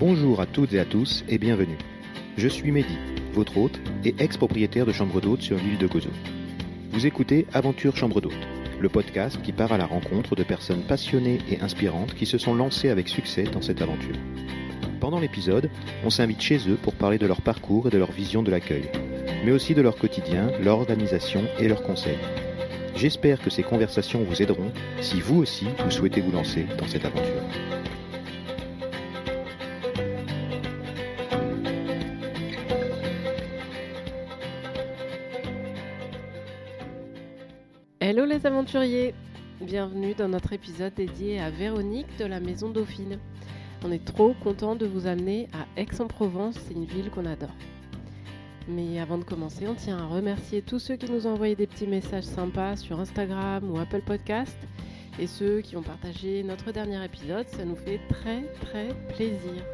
Bonjour à toutes et à tous et bienvenue. Je suis Mehdi, votre hôte et ex-propriétaire de chambre d'hôte sur l'île de Gozo. Vous écoutez Aventure Chambre d'hôte, le podcast qui part à la rencontre de personnes passionnées et inspirantes qui se sont lancées avec succès dans cette aventure. Pendant l'épisode, on s'invite chez eux pour parler de leur parcours et de leur vision de l'accueil, mais aussi de leur quotidien, leur organisation et leurs conseils. J'espère que ces conversations vous aideront si vous aussi vous souhaitez vous lancer dans cette aventure. Aventuriers Bienvenue dans notre épisode dédié à Véronique de la Maison Dauphine. On est trop content de vous amener à Aix-en-Provence, c'est une ville qu'on adore. Mais avant de commencer, on tient à remercier tous ceux qui nous ont envoyé des petits messages sympas sur Instagram ou Apple Podcast et ceux qui ont partagé notre dernier épisode, ça nous fait très très plaisir.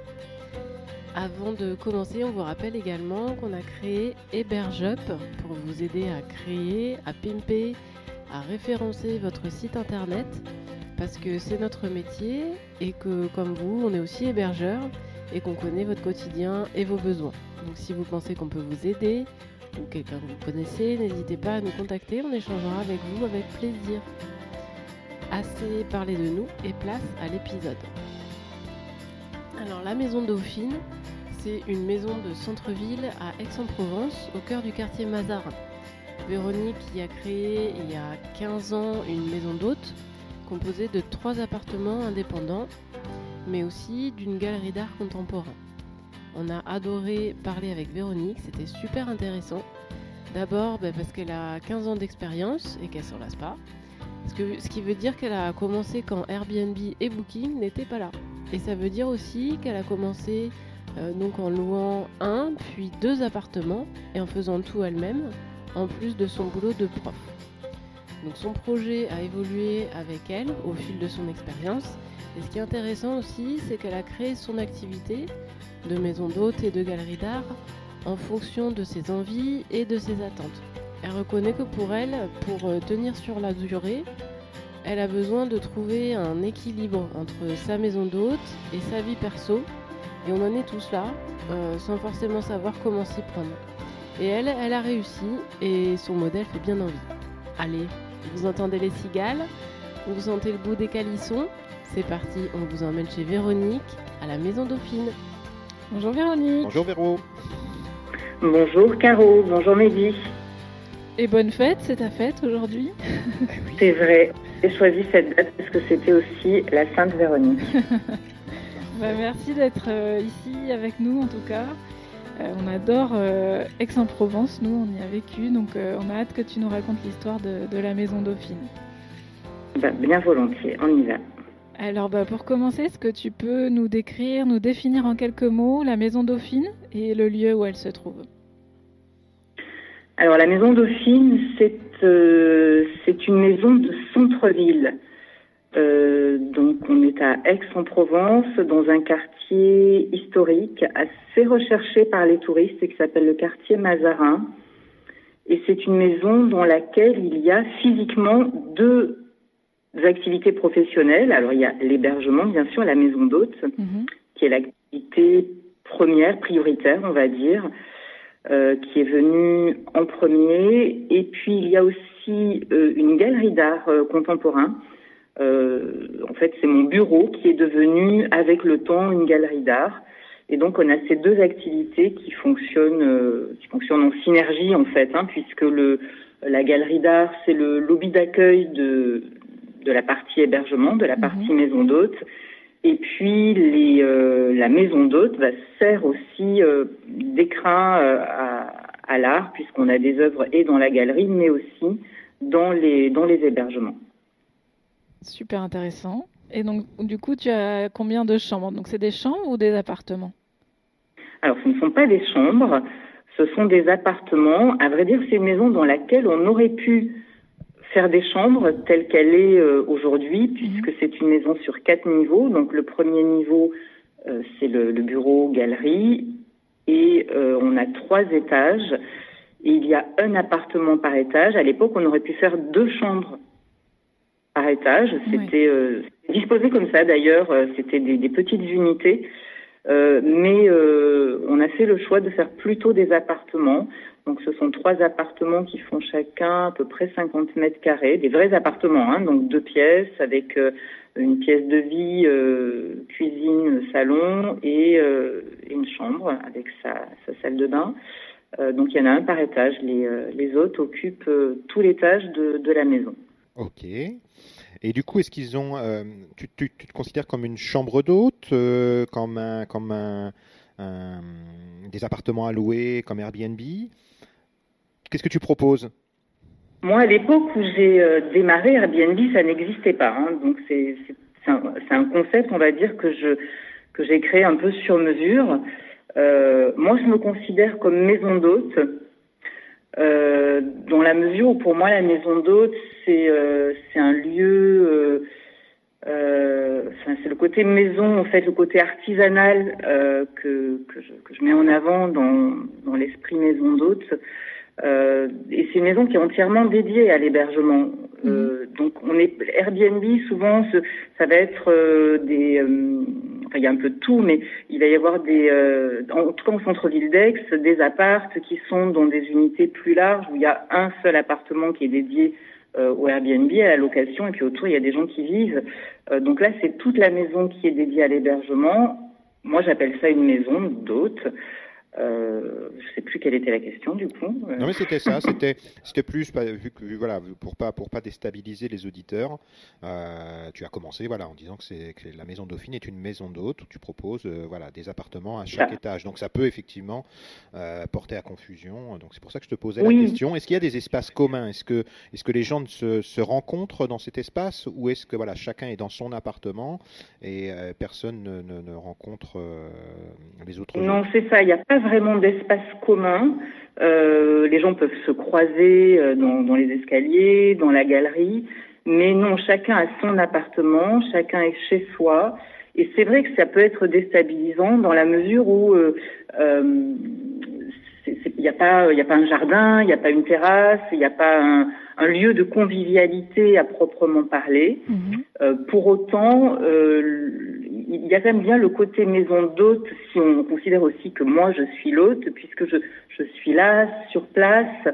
Avant de commencer, on vous rappelle également qu'on a créé HebergeUp pour vous aider à créer, à pimper, à référencer votre site internet parce que c'est notre métier et que comme vous, on est aussi hébergeur et qu'on connaît votre quotidien et vos besoins. Donc si vous pensez qu'on peut vous aider ou quelqu'un que vous connaissez, n'hésitez pas à nous contacter, on échangera avec vous avec plaisir. Assez parlé de nous et place à l'épisode. Alors la maison Dauphine, c'est une maison de centre-ville à Aix-en-Provence, au cœur du quartier Mazarin. Véronique y a créé il y a 15 ans une maison d'hôtes composée de trois appartements indépendants, mais aussi d'une galerie d'art contemporain. On a adoré parler avec Véronique, c'était super intéressant. D'abord bah, parce qu'elle a 15 ans d'expérience et qu'elle s'en lasse pas. ce qui veut dire qu'elle a commencé quand Airbnb et Booking n'étaient pas là. Et ça veut dire aussi qu'elle a commencé euh, donc en louant un, puis deux appartements et en faisant tout elle-même, en plus de son boulot de prof. Donc son projet a évolué avec elle au fil de son expérience. Et ce qui est intéressant aussi, c'est qu'elle a créé son activité de maison d'hôte et de galerie d'art en fonction de ses envies et de ses attentes. Elle reconnaît que pour elle, pour euh, tenir sur la durée, elle a besoin de trouver un équilibre entre sa maison d'hôte et sa vie perso. Et on en est tous là, euh, sans forcément savoir comment s'y prendre. Et elle, elle a réussi et son modèle fait bien envie. Allez, vous entendez les cigales Vous sentez le goût des calissons C'est parti, on vous emmène chez Véronique à la Maison Dauphine. Bonjour Véronique. Bonjour Véro. Bonjour Caro, bonjour Mehdi. Et bonne fête, c'est ta fête aujourd'hui C'est vrai, j'ai choisi cette date parce que c'était aussi la Sainte Véronique. Bah, merci d'être euh, ici avec nous en tout cas. Euh, on adore euh, Aix-en-Provence, nous on y a vécu, donc euh, on a hâte que tu nous racontes l'histoire de, la maison Dauphine. Bah, bien volontiers, on y va. Alors bah, pour commencer, est-ce que tu peux nous décrire, nous définir en quelques mots la maison Dauphine et le lieu où elle se trouve? Alors la maison Dauphine, c'est une maison de centre-ville. Euh, donc on est à Aix-en-Provence, dans un quartier historique assez recherché par les touristes qui s'appelle le quartier Mazarin. Et c'est une maison dans laquelle il y a physiquement deux activités professionnelles. Alors il y a l'hébergement, bien sûr, la maison d'hôtes, mhm. qui est l'activité première, prioritaire, on va dire, euh, qui est venue en premier. Et puis il y a aussi euh, une galerie d'art contemporain en fait, c'est mon bureau qui est devenu, avec le temps, une galerie d'art. Et donc, on a ces deux activités qui fonctionnent, euh, qui fonctionnent en synergie, en fait, hein, puisque le, la galerie d'art, c'est le lobby d'accueil de, de la partie hébergement, de la mhm. partie maison d'hôte. Et puis, les, euh, la maison d'hôte va sert aussi d'écrin à, à l'art, puisqu'on a des œuvres et dans la galerie, mais aussi dans les, dans les hébergements. Super intéressant. Et donc, du coup, tu as combien de chambres? Donc, c'est des chambres ou des appartements? Alors, ce ne sont pas des chambres, ce sont des appartements. À vrai dire, c'est une maison dans laquelle on aurait pu faire des chambres telles qu'elle est euh, aujourd'hui, mhm. puisque c'est une maison sur quatre niveaux. Donc, le premier niveau, euh, c'est le, bureau, galerie, et euh, on a trois étages. Et il y a un appartement par étage. À l'époque, on aurait pu faire deux chambres par étage. C'était euh, disposé comme ça d'ailleurs. Euh, c'était des, petites unités mais on a fait le choix de faire plutôt des appartements. Donc ce sont trois appartements qui font chacun à peu près 50 mètres carrés, des vrais appartements, hein, donc deux pièces avec une pièce de vie, cuisine, salon et une chambre avec sa, sa salle de bain. Euh, donc il y en a un par étage. Les, euh, les autres occupent euh, tout l'étage de, de, la maison. Ok. Et du coup, est-ce qu'ils ont. Tu, tu, te considères comme une chambre d'hôte, comme, un, comme des appartements à louer, comme Airbnb? Qu'est-ce que tu proposes? Moi, à l'époque où j'ai démarré Airbnb, ça n'existait pas. Hein, donc c'est un, concept, on va dire, que j'ai créé un peu sur mesure. Euh, moi, je me considère comme maison d'hôte, euh, dans la mesure où pour moi, la maison d'hôte, c'est euh, c'est un lieu, euh, euh, c'est le côté maison, en fait, le côté artisanal que, que je, que, je, mets en avant dans, dans l'esprit maison d'hôte. et c'est une maison qui est entièrement dédiée à l'hébergement. Mmh. donc, on est Airbnb, souvent, ça va être des il y a un peu de tout, mais il va y avoir des, en tout cas en centre-ville d'Aix, des appartes qui sont dans des unités plus larges où il y a un seul appartement qui est dédié au Airbnb, à la location, et puis autour il y a des gens qui vivent. Euh, donc là, c'est toute la maison qui est dédiée à l'hébergement. Moi, j'appelle ça une maison d'hôte. Euh, je sais plus quelle était la question du coup. Non mais c'était ça, c'était c'était plus bah, vu que voilà pour pas pour pas déstabiliser les auditeurs. Euh, tu as commencé voilà en disant que c'est que la maison Dauphine est une maison d'hôte où tu proposes euh, voilà des appartements à chaque ah. étage. Donc ça peut effectivement euh, porter à confusion. Donc c'est pour ça que je te posais oui. la question. Est-ce qu'il y a des espaces communs? Est-ce que est-ce que les gens se, se rencontrent dans cet espace? Ou est-ce que voilà chacun est dans son appartement et euh, personne ne, ne, ne rencontre euh, les autres Non c'est ça. Il n'y a pas vraiment d'espace commun. Euh, les gens peuvent se croiser euh, dans, dans, les escaliers, dans la galerie, mais non, chacun a son appartement, chacun est chez soi. Et c'est vrai que ça peut être déstabilisant dans la mesure où euh, euh il n'y a pas, il a pas un jardin, il n'y a pas une terrasse, il n'y a pas un, un, lieu de convivialité à proprement parler. Euh, pour autant, euh, il y a quand même bien le côté maison d'hôte, si on considère aussi que moi je suis l'hôte, puisque je, je suis là, sur place,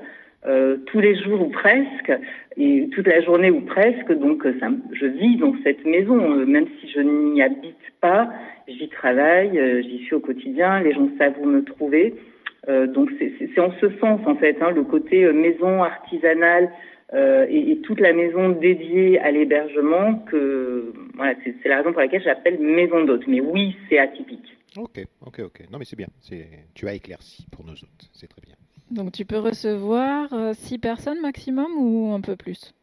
euh, tous les jours ou presque, et toute la journée ou presque, donc ça, je vis dans cette maison, euh, même si je n'y habite pas, j'y travaille, euh, j'y suis au quotidien, les gens savent où me trouver. Euh, donc c'est en ce sens en fait, hein, le côté euh, maison artisanale, euh, et, et, toute la maison dédiée à l'hébergement que voilà c'est la raison pour laquelle j'appelle maison d'hôte. Mais oui c'est atypique. Ok ok ok. Non mais c'est bien. C'est tu as éclairci pour nos hôtes. C'est très bien. Donc tu peux recevoir euh, six personnes maximum ou un peu plus?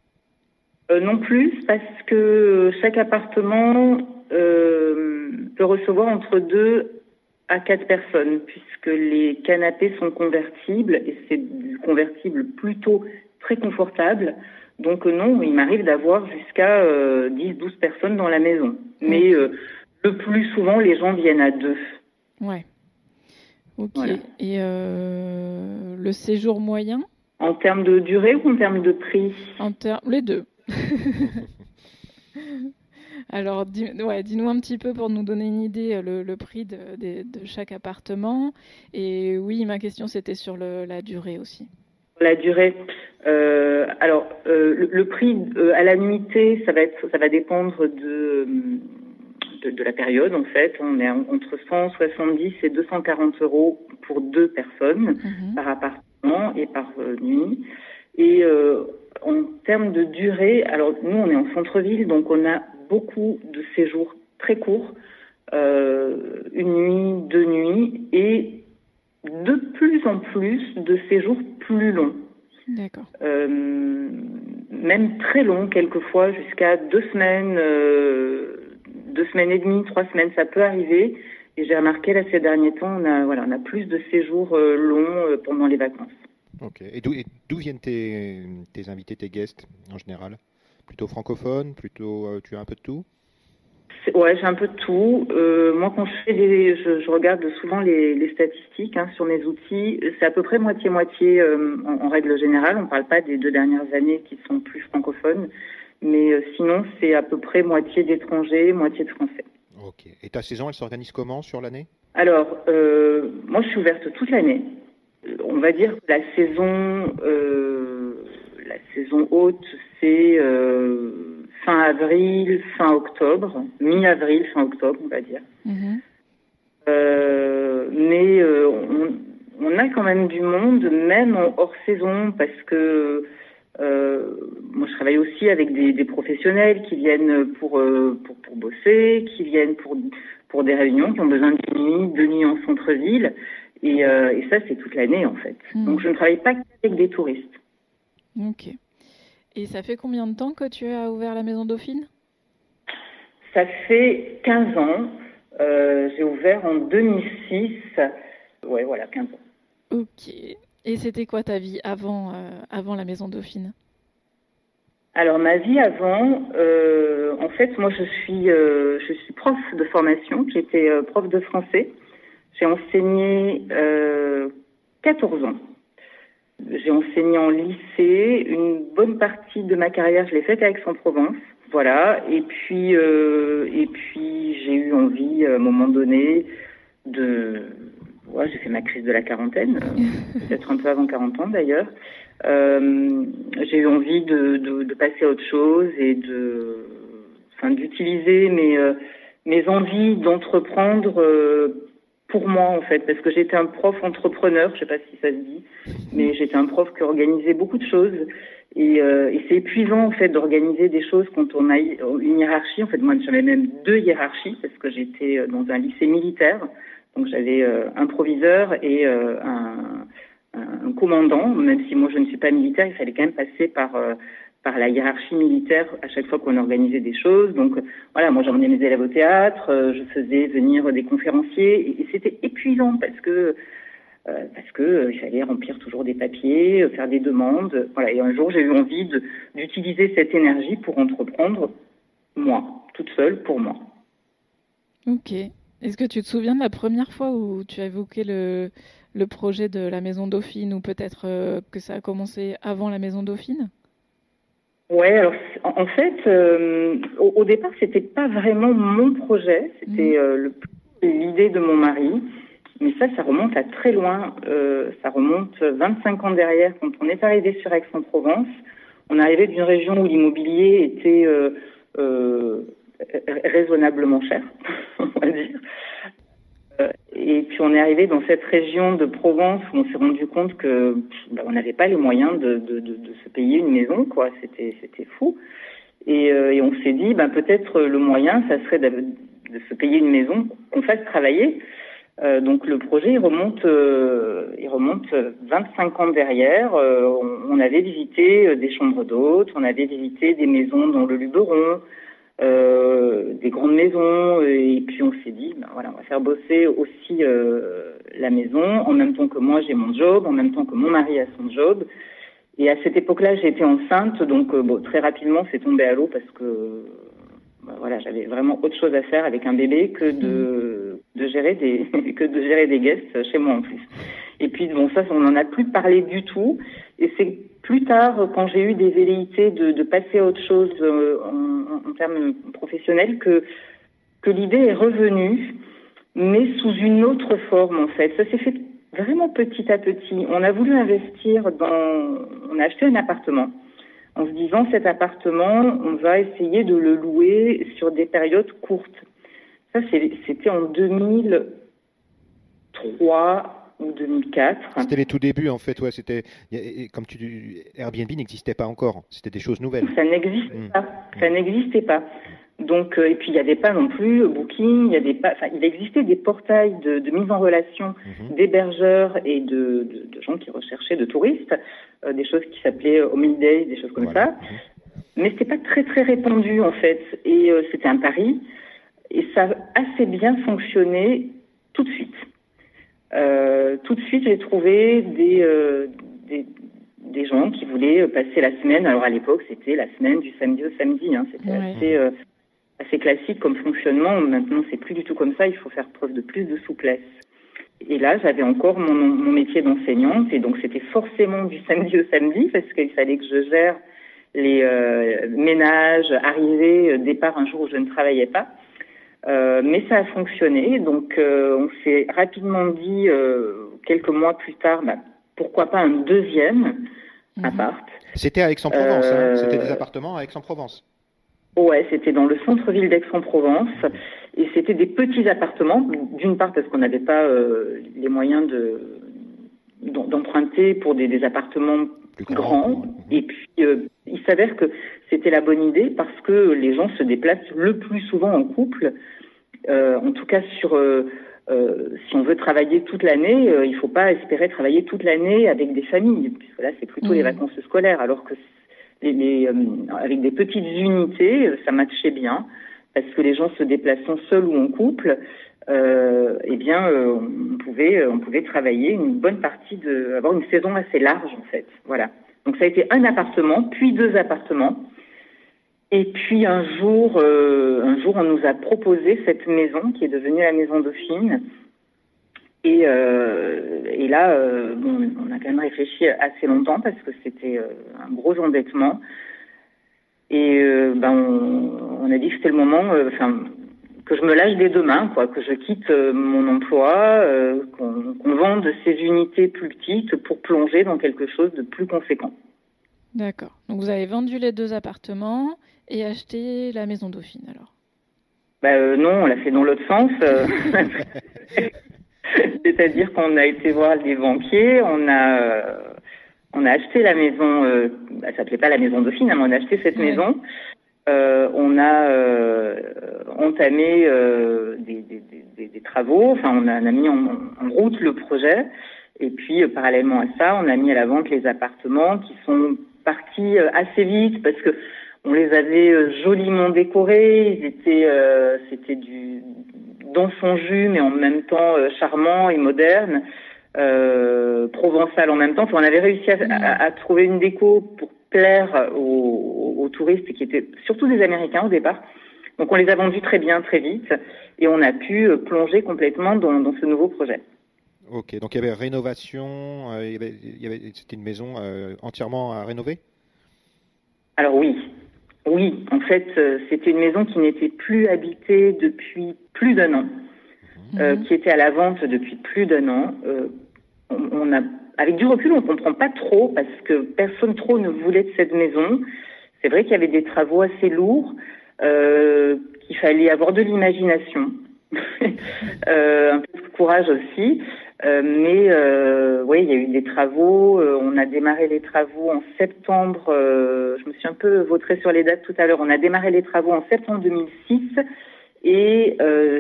Euh, non plus parce que chaque appartement euh, peut recevoir entre deux à quatre personnes puisque les canapés sont convertibles et c'est convertible plutôt très confortable. Donc euh, non, il m'arrive d'avoir jusqu'à euh, 10-12 personnes dans la maison. Mais euh, le plus souvent, les gens viennent à deux. Ouais. Ok. Voilà. Et euh, le séjour moyen? En termes de durée ou en termes de prix? En termes les deux. Alors, dis-nous ouais, dis un petit peu pour nous donner une idée le, le prix de, de, de, chaque appartement. Et oui, ma question c'était sur le, la durée aussi. La durée. Euh, alors, euh, le, le, prix euh, à la nuitée, ça va être, ça va dépendre de, de, de la période en fait. On est entre 170 et 240 euros pour deux personnes mmh. par appartement et par euh, nuit. Et euh, en termes de durée, alors nous on est en centre-ville, donc on a beaucoup de séjours très courts, une nuit, deux nuits, et de plus en plus de séjours plus longs. D'accord. Euh, même très longs, quelquefois, jusqu'à deux semaines, euh, deux semaines et demie, trois semaines, ça peut arriver. Et j'ai remarqué là ces derniers temps, on a, voilà, on a plus de séjours euh, longs euh, pendant les vacances. Ok. Et d'où viennent tes, tes invités, tes guests en général? Plutôt francophones Plutôt, euh, tu as un peu de tout? Ouais, j'ai un peu de tout. Euh, moi, quand je fais des, je, je regarde souvent les, les statistiques hein, sur mes outils. C'est à peu près moitié-moitié euh, en, en, règle générale. On ne parle pas des deux dernières années qui sont plus francophones, mais euh, sinon c'est à peu près moitié d'étrangers, moitié de français. Ok. Et ta saison, elle s'organise comment sur l'année? Alors, moi, je suis ouverte toute l'année. On va dire que la saison, la saison haute, c'est fin avril, fin octobre, mi-avril, fin octobre, on va dire. Mhm. Euh, mais euh, on, on a quand même du monde, même en hors saison, parce que euh, moi je travaille aussi avec des, des professionnels qui viennent pour, pour, pour bosser, qui viennent pour, pour des réunions, qui ont besoin d'une nuit, deux nuits en centre-ville. Et, et ça, c'est toute l'année en fait. Mhm. Donc je ne travaille pas qu'avec des touristes. Ok. Et ça fait combien de temps que tu as ouvert la Maison Dauphine? Ça fait 15 ans. Euh, J'ai ouvert en 2006. Ouais, voilà, 15 ans. Ok. Et c'était quoi ta vie avant, euh, avant la Maison Dauphine? Alors ma vie avant, euh, en fait, moi je suis, euh, je suis prof de formation. J'étais euh, prof de français. J'ai enseigné euh, 14 ans. J'ai enseigné en lycée. Une bonne partie de ma carrière, je l'ai faite à Aix-en-Provence. Voilà. Et puis, euh, et puis j'ai eu envie à un moment donné de. Ouais, j'ai fait ma crise de la quarantaine, euh, peut-être un peu avant 40 ans d'ailleurs. Euh, j'ai eu envie de, de, de, passer à autre chose et de, enfin, d'utiliser mes, euh, mes envies d'entreprendre euh, pour moi en fait, parce que j'étais un prof entrepreneur, je sais pas si ça se dit, mais j'étais un prof qui organisait beaucoup de choses et, euh, et c'est épuisant en fait d'organiser des choses quand on a une hiérarchie. En fait, moi j'avais même deux hiérarchies parce que j'étais dans un lycée militaire, donc j'avais euh, un proviseur et euh, un, un, commandant. Même si moi je ne suis pas militaire, il fallait quand même passer par euh, par la hiérarchie militaire à chaque fois qu'on organisait des choses. Donc voilà, moi j'emmenais mes élèves au théâtre, euh, je faisais venir des conférenciers et, c'était épuisant parce que euh, parce que euh, fallait remplir toujours des papiers, faire des demandes. Voilà, et un jour j'ai eu envie d'utiliser cette énergie pour entreprendre moi, toute seule pour moi. Ok. Est-ce que tu te souviens de la première fois où tu as évoqué le, le projet de la Maison Dauphine ou peut-être que ça a commencé avant la Maison Dauphine? Ouais, alors en fait, euh, au, au départ, c'était pas vraiment mon projet, c'était euh, le- l'idée de mon mari. Mais ça, ça remonte à très loin. Euh, ça remonte 25 ans derrière, quand on est arrivé sur Aix-en-Provence. On arrivait d'une région où l'immobilier était euh, euh, raisonnablement cher, on va dire. Euh, Et puis on est arrivé dans cette région de Provence où on s'est rendu compte que bah, on n'avait pas les moyens de, de, de, de se payer une maison, quoi. C'était c'était fou. Et, euh, et on s'est dit, ben peut-être le moyen, ça serait de, de se payer une maison qu'on fasse travailler. Euh, donc le projet il remonte, euh, il remonte 25 ans derrière. Euh, on, on avait visité euh, des chambres d'hôtes, on avait visité des maisons dans le Luberon, euh, des grandes maisons, et puis on s'est dit, ben voilà, on va faire bosser aussi euh, la maison en même temps que moi j'ai mon job, en même temps que mon mari a son job. Et à cette époque-là, j'étais enceinte, donc euh, bon, très rapidement, c'est tombé à l'eau parce que ben voilà, j'avais vraiment autre chose à faire avec un bébé que de, de gérer des que de gérer des guests chez moi en plus. Et puis bon, ça, on n'en a plus parlé du tout. Et c'est plus tard, quand j'ai eu des velléités de, passer à autre chose euh, en, termes professionnels, que l'idée est revenue, mais sous une autre forme en fait. Ça s'est fait vraiment petit à petit. On a voulu investir dans, on a acheté un appartement en se disant cet appartement, on va essayer de le louer sur des périodes courtes. Ça, c'était en 2003 ou 2004. C'était les tout débuts en fait, ouais. C'était comme tu dis, Airbnb n'existait pas encore. C'était des choses nouvelles. Ça n'existait Mm. pas. Ça n'existait pas. Donc, euh, et puis il n'y avait pas non plus euh, Booking, il y avait pas, enfin, il existait des portails de, de mise en relation Mhm. d'hébergeurs et de, de, de gens qui recherchaient de touristes, euh, des choses qui s'appelaient Holiday, des choses comme Voilà. ça. Mais c'était pas très très répandu en fait, et euh, c'était un pari, et ça a assez bien fonctionné tout de suite. Euh, tout de suite, j'ai trouvé des, euh, des des gens qui voulaient passer la semaine. Alors à l'époque, c'était la semaine du samedi au samedi. Hein. C'était Ouais. assez, euh, assez classique comme fonctionnement. Maintenant, c'est plus du tout comme ça. Il faut faire preuve de plus de souplesse. Et là, j'avais encore mon, mon métier d'enseignante, et donc c'était forcément du samedi au samedi parce qu'il fallait que je gère les euh, ménages, arrivées, euh, départ un jour où je ne travaillais pas. Mais ça a fonctionné, donc on s'est rapidement dit quelques mois plus tard, bah, pourquoi pas un deuxième mhm. appart. C'était à Aix-en-Provence, hein c'était des appartements à Aix-en-Provence. Ouais, c'était dans le centre-ville d'Aix-en-Provence et c'était des petits appartements. D'une part parce qu'on n'avait pas les moyens de d'emprunter pour des, des appartements grands. Et puis, euh, il s'avère que c'était la bonne idée parce que les gens se déplacent le plus souvent en couple. Euh, en tout cas, sur euh, euh si on veut travailler toute l'année, il ne faut pas espérer travailler toute l'année avec des familles, puisque là, c'est plutôt les mmh. vacances scolaires, alors que les, les avec des petites unités, ça matchait bien, parce que les gens se déplaçant seuls ou en couple, euh, eh bien, euh, on pouvait, on pouvait travailler une bonne partie de, avoir une saison assez large en fait. Voilà. Donc ça a été un appartement, puis deux appartements. Et puis un jour, un jour, on nous a proposé cette maison qui est devenue la maison Dauphine. Et, et là, bon, on a quand même réfléchi assez longtemps parce que c'était un gros endettement. Et ben, on, on, a dit que c'était le moment. Enfin, que je me lâche des deux mains, quoi, que je quitte euh, mon emploi, euh, qu'on vende ces unités plus petites pour plonger dans quelque chose de plus conséquent. D'accord. Donc vous avez vendu les deux appartements et acheté la maison Dauphine alors? Bah, euh, Non, on l'a fait dans l'autre sens. C'est-à-dire qu'on a été voir des banquiers, on a, on a acheté la maison, bah, ça s'appelait pas la maison Dauphine, hein, mais on a acheté cette maison. Euh, on a euh, entamé euh, des, travaux, enfin on a, mis en, route le projet, et puis parallèlement à ça, on a mis à la vente les appartements qui sont partis assez vite parce que on les avait joliment décorés, ils étaient, c'était du dans son jus, mais en même temps charmant et moderne. provençal en même temps. on avait réussi à, à, trouver une déco pour plaire aux, touristes qui étaient surtout des Américains au départ. Donc on les a vendus très bien, très vite, et on a pu euh, plonger complètement dans, ce nouveau projet. Ok, donc il y avait rénovation, euh, il y avait, c'était une maison euh, entièrement à rénover? Alors oui, oui, en fait c'était une maison qui n'était plus habitée depuis plus d'un an, mhm. qui était à la vente depuis plus d'un an. on a avec du recul, on comprend pas trop parce que personne trop ne voulait de cette maison. C'est vrai qu'il y avait des travaux assez lourds, euh, qu'il fallait avoir de l'imagination, euh, un peu de courage aussi. Euh, mais oui, il y a eu des travaux. On a démarré les travaux en septembre. Je me suis un peu vautrée sur les dates tout à l'heure. On a démarré les travaux en septembre 2006 et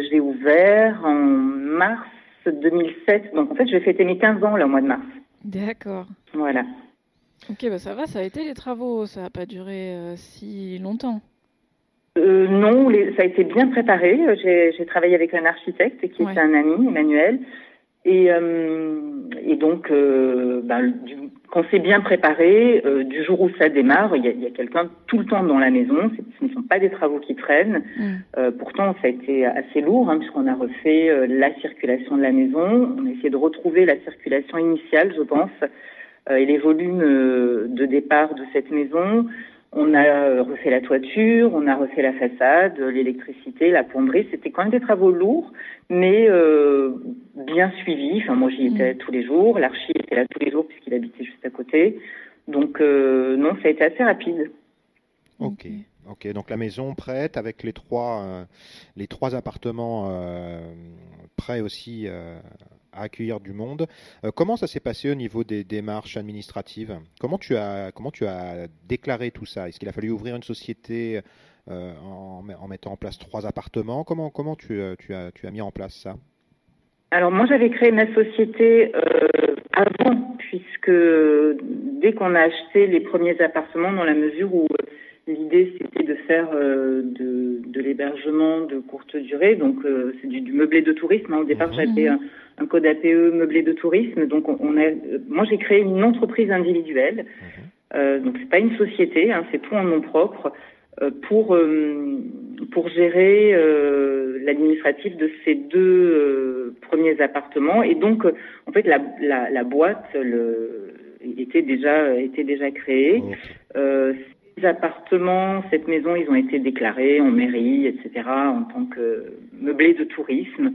j'ai ouvert en mars 2007. Donc en fait, je vais fêter mes 15 ans le mois de mars. D'accord. Voilà. Ok, bah ça va, ça a été les travaux, ça n'a pas duré euh, si longtemps. Euh, non, ça a été bien préparé. J'ai travaillé avec un architecte qui est un ami, Emmanuel. Et, euh, et donc, ben, quand c'est bien préparé, du jour où ça démarre, il y a, quelqu'un tout le temps dans la maison. Ce ne sont pas des travaux qui traînent. Mm. pourtant, ça a été assez lourd, hein, puisqu'on a refait la circulation de la maison. On a essayé de retrouver la circulation initiale, je pense. Euh, et les volumes euh, de départ de cette maison. On a euh, refait la toiture, on a refait la façade, l'électricité, la plomberie. C'était quand même des travaux lourds, mais bien suivis. Enfin, moi, j'y étais mm. tous les jours. L'archi était là tous les jours puisqu'il habitait juste à côté. Donc, non, ça a été assez rapide. Ok. Ok, donc la maison prête avec les trois, les trois appartements prêts aussi à accueillir du monde. Euh, comment ça s'est passé au niveau des démarches administratives? Comment tu as comment tu as déclaré tout ça? Est-ce qu'il a fallu ouvrir une société euh, en, en, mettant en place trois appartements? Comment comment tu, euh, tu, as tu as mis en place ça? Alors moi j'avais créé ma société avant puisque dès qu'on a acheté les premiers appartements dans la mesure où L'idée, c'était de faire euh, de, de l'hébergement de courte durée. Donc, euh, c'est du, du, meublé de tourisme. Hein. Au départ, mhm. j'avais un, un, code APE meublé de tourisme. Donc, on, a, moi, j'ai créé une entreprise individuelle. Euh, donc, c'est pas une société, hein, c'est tout en nom propre euh, pour pour gérer l'administratif de ces deux premiers appartements. Et donc, en fait, la, la, la boîte le, était déjà était déjà créée appartements, cette maison, ils ont été déclarés en mairie, etc., en tant que meublé de tourisme.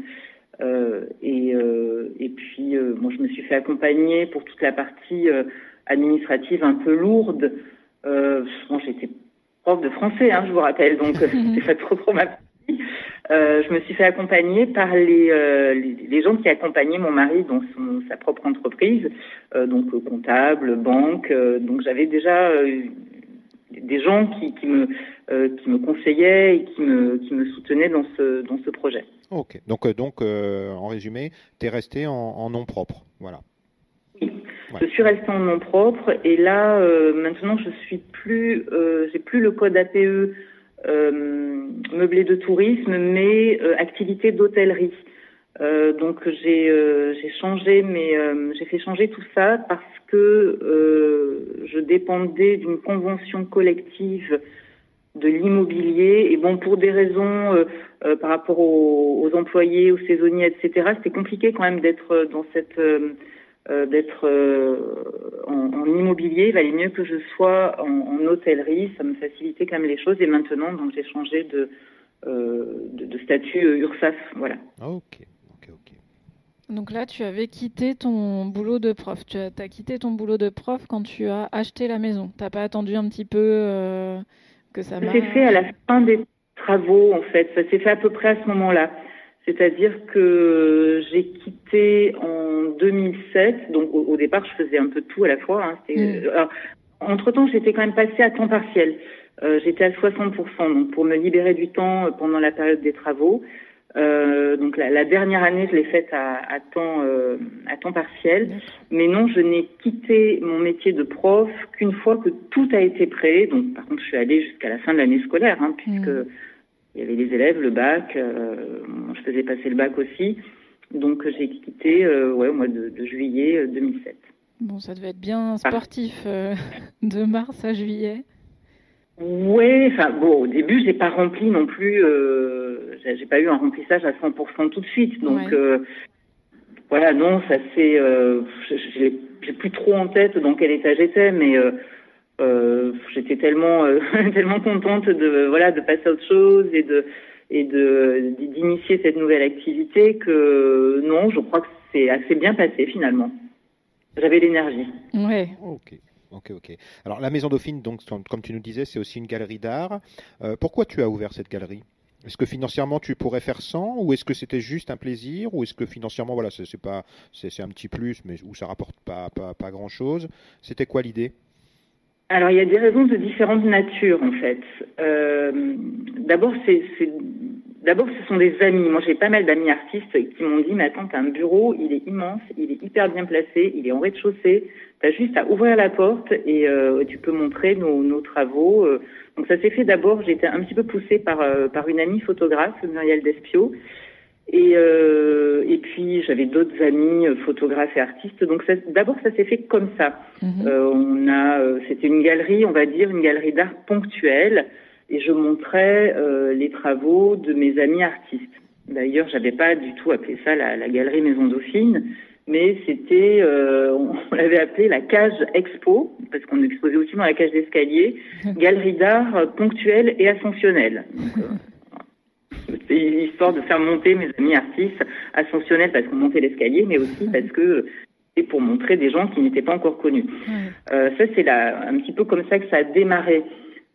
Euh, et, euh, et puis, euh, moi, je me suis fait accompagner pour toute la partie administrative un peu lourde. bon, j'étais prof de français, hein, je vous rappelle, donc c'est pas trop trop ma partie. je me suis fait accompagner par les, les, les, gens qui accompagnaient mon mari dans son, sa propre entreprise, donc comptable, banque. donc j'avais déjà des gens qui, qui me qui me conseillaient et qui me qui me soutenaient dans ce dans ce projet. Ok, donc, euh, donc euh, en résumé, tu es resté en, nom propre. Voilà. Oui, je suis restée en nom propre et là, euh, maintenant, je suis plus, j'ai plus le code APE meublé de tourisme, mais activité d'hôtellerie. donc j'ai j'ai changé, mais j'ai fait changer tout ça parce que je dépendais d'une convention collective de l'immobilier. Et bon, pour des raisons euh, euh, par rapport aux, employés, aux saisonniers, etc., c'était compliqué quand même d'être euh, dans cette d'être en, immobilier. Il valait mieux que je sois en, hôtellerie. Ça me facilitait quand même les choses. Et maintenant, donc j'ai changé de, de, statut URSAF. Voilà. Ah, ok. Ok. Ok. Donc là, tu avais quitté ton boulot de prof. Tu as, as, quitté ton boulot de prof quand tu as acheté la maison. Tu n'as pas attendu un petit peu ça s'est fait à la fin des travaux, en fait. Ça s'est fait à peu près à ce moment-là. C'est-à-dire que j'ai quitté en 2007. Donc au, départ, je faisais un peu tout à la fois. Hein. Mm. entre-temps, j'étais quand même passée à temps partiel. Euh, j'étais à 60%. Donc pour me libérer du temps euh, pendant la période des travaux. Euh, donc la, la, dernière année, je l'ai faite à, à, temps euh, à temps partiel, mais non, je n'ai quitté mon métier de prof qu'une fois que tout a été prêt. Donc par contre, je suis allée jusqu'à la fin de l'année scolaire, hein, puisque mmh. Il y avait les élèves, le bac, euh, je faisais passer le bac aussi. Donc j'ai quitté euh, ouais, au mois de, de juillet 2007. Euh, bon, ça devait être bien sportif de mars à juillet. Oui, enfin bon, au début, j'ai pas rempli non plus. Euh, j'ai pas eu un remplissage à 100% tout de suite, donc euh, voilà, non, ça c'est. Euh, j'ai plus trop en tête dans quel état j'étais, mais euh, euh j'étais tellement tellement contente de voilà de passer à autre chose et de et de d'initier cette nouvelle activité que non, je crois que c'est assez bien passé finalement. J'avais l'énergie. Ouais. Ok. Ok, ok. Alors la Maison Dauphine, donc, comme tu nous disais, c'est aussi une galerie d'art. Euh, pourquoi tu as ouvert cette galerie? Est-ce que financièrement tu pourrais faire sans, ou est-ce que c'était juste un plaisir, ou est-ce que financièrement, voilà, c'est pas, c'est un petit plus, mais où ça rapporte pas, pas, pas grand chose C'était quoi l'idée? Alors il y a des raisons de différentes natures en fait. Euh, D'abord c'est D'abord, ce sont des amis. Moi, j'ai pas mal d'amis artistes qui m'ont dit, mais attends, t'as un bureau, il est immense, il est hyper bien placé, il est en rez-de-chaussée. T'as juste à ouvrir la porte et euh, tu peux montrer nos, nos travaux. Euh. Donc, ça s'est fait d'abord. J'ai été un petit peu poussée par euh, par une amie photographe, Muriel Despio. Et, et puis j'avais d'autres amis photographes et artistes. Donc d'abord ça s'est fait comme ça. Mhm. on a, c'était une galerie, on va dire une galerie d'art ponctuelle et je montrais euh, les travaux de mes amis artistes. D'ailleurs, j'avais pas du tout appelé ça la, la galerie Maison Dauphine, mais c'était, euh, on, l'avait appelé la cage expo, parce qu'on exposait aussi dans la cage d'escalier, galerie d'art ponctuelle et ascensionnelle. Euh, c'est histoire de faire monter mes amis artistes ascensionnels parce qu'on montait l'escalier, mais aussi parce que et pour montrer des gens qui n'étaient pas encore connus. Euh, ça, c'est un petit peu comme ça que ça a démarré.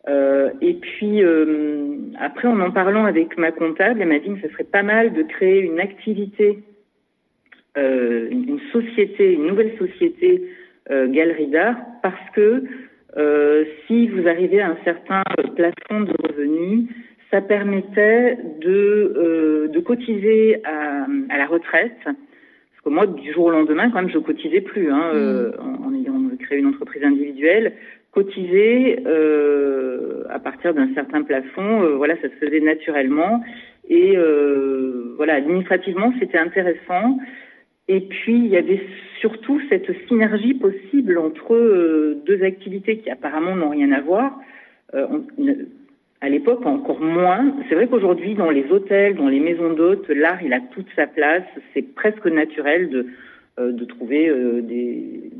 Euh, et puis euh, après, en en parlant avec ma comptable, elle m'a dit que ce serait pas mal de créer une activité, une, société, une nouvelle société galerie d'art, parce que si vous arrivez à un certain plafond de revenus, ça permettait de, de cotiser à, à, la retraite. Parce que moi, du jour au lendemain, quand même, je cotisais plus hein, mmh. en, en ayant créé une entreprise individuelle cotiser euh, à partir d'un certain plafond. Euh, voilà, ça se faisait naturellement. Et euh, voilà, administrativement, c'était intéressant. Et puis, il y avait surtout cette synergie possible entre euh, deux activités qui apparemment n'ont rien à voir. Euh, à l'époque, encore moins. C'est vrai qu'aujourd'hui, dans les hôtels, dans les maisons d'hôtes, l'art, il a toute sa place. C'est presque naturel de, de trouver des,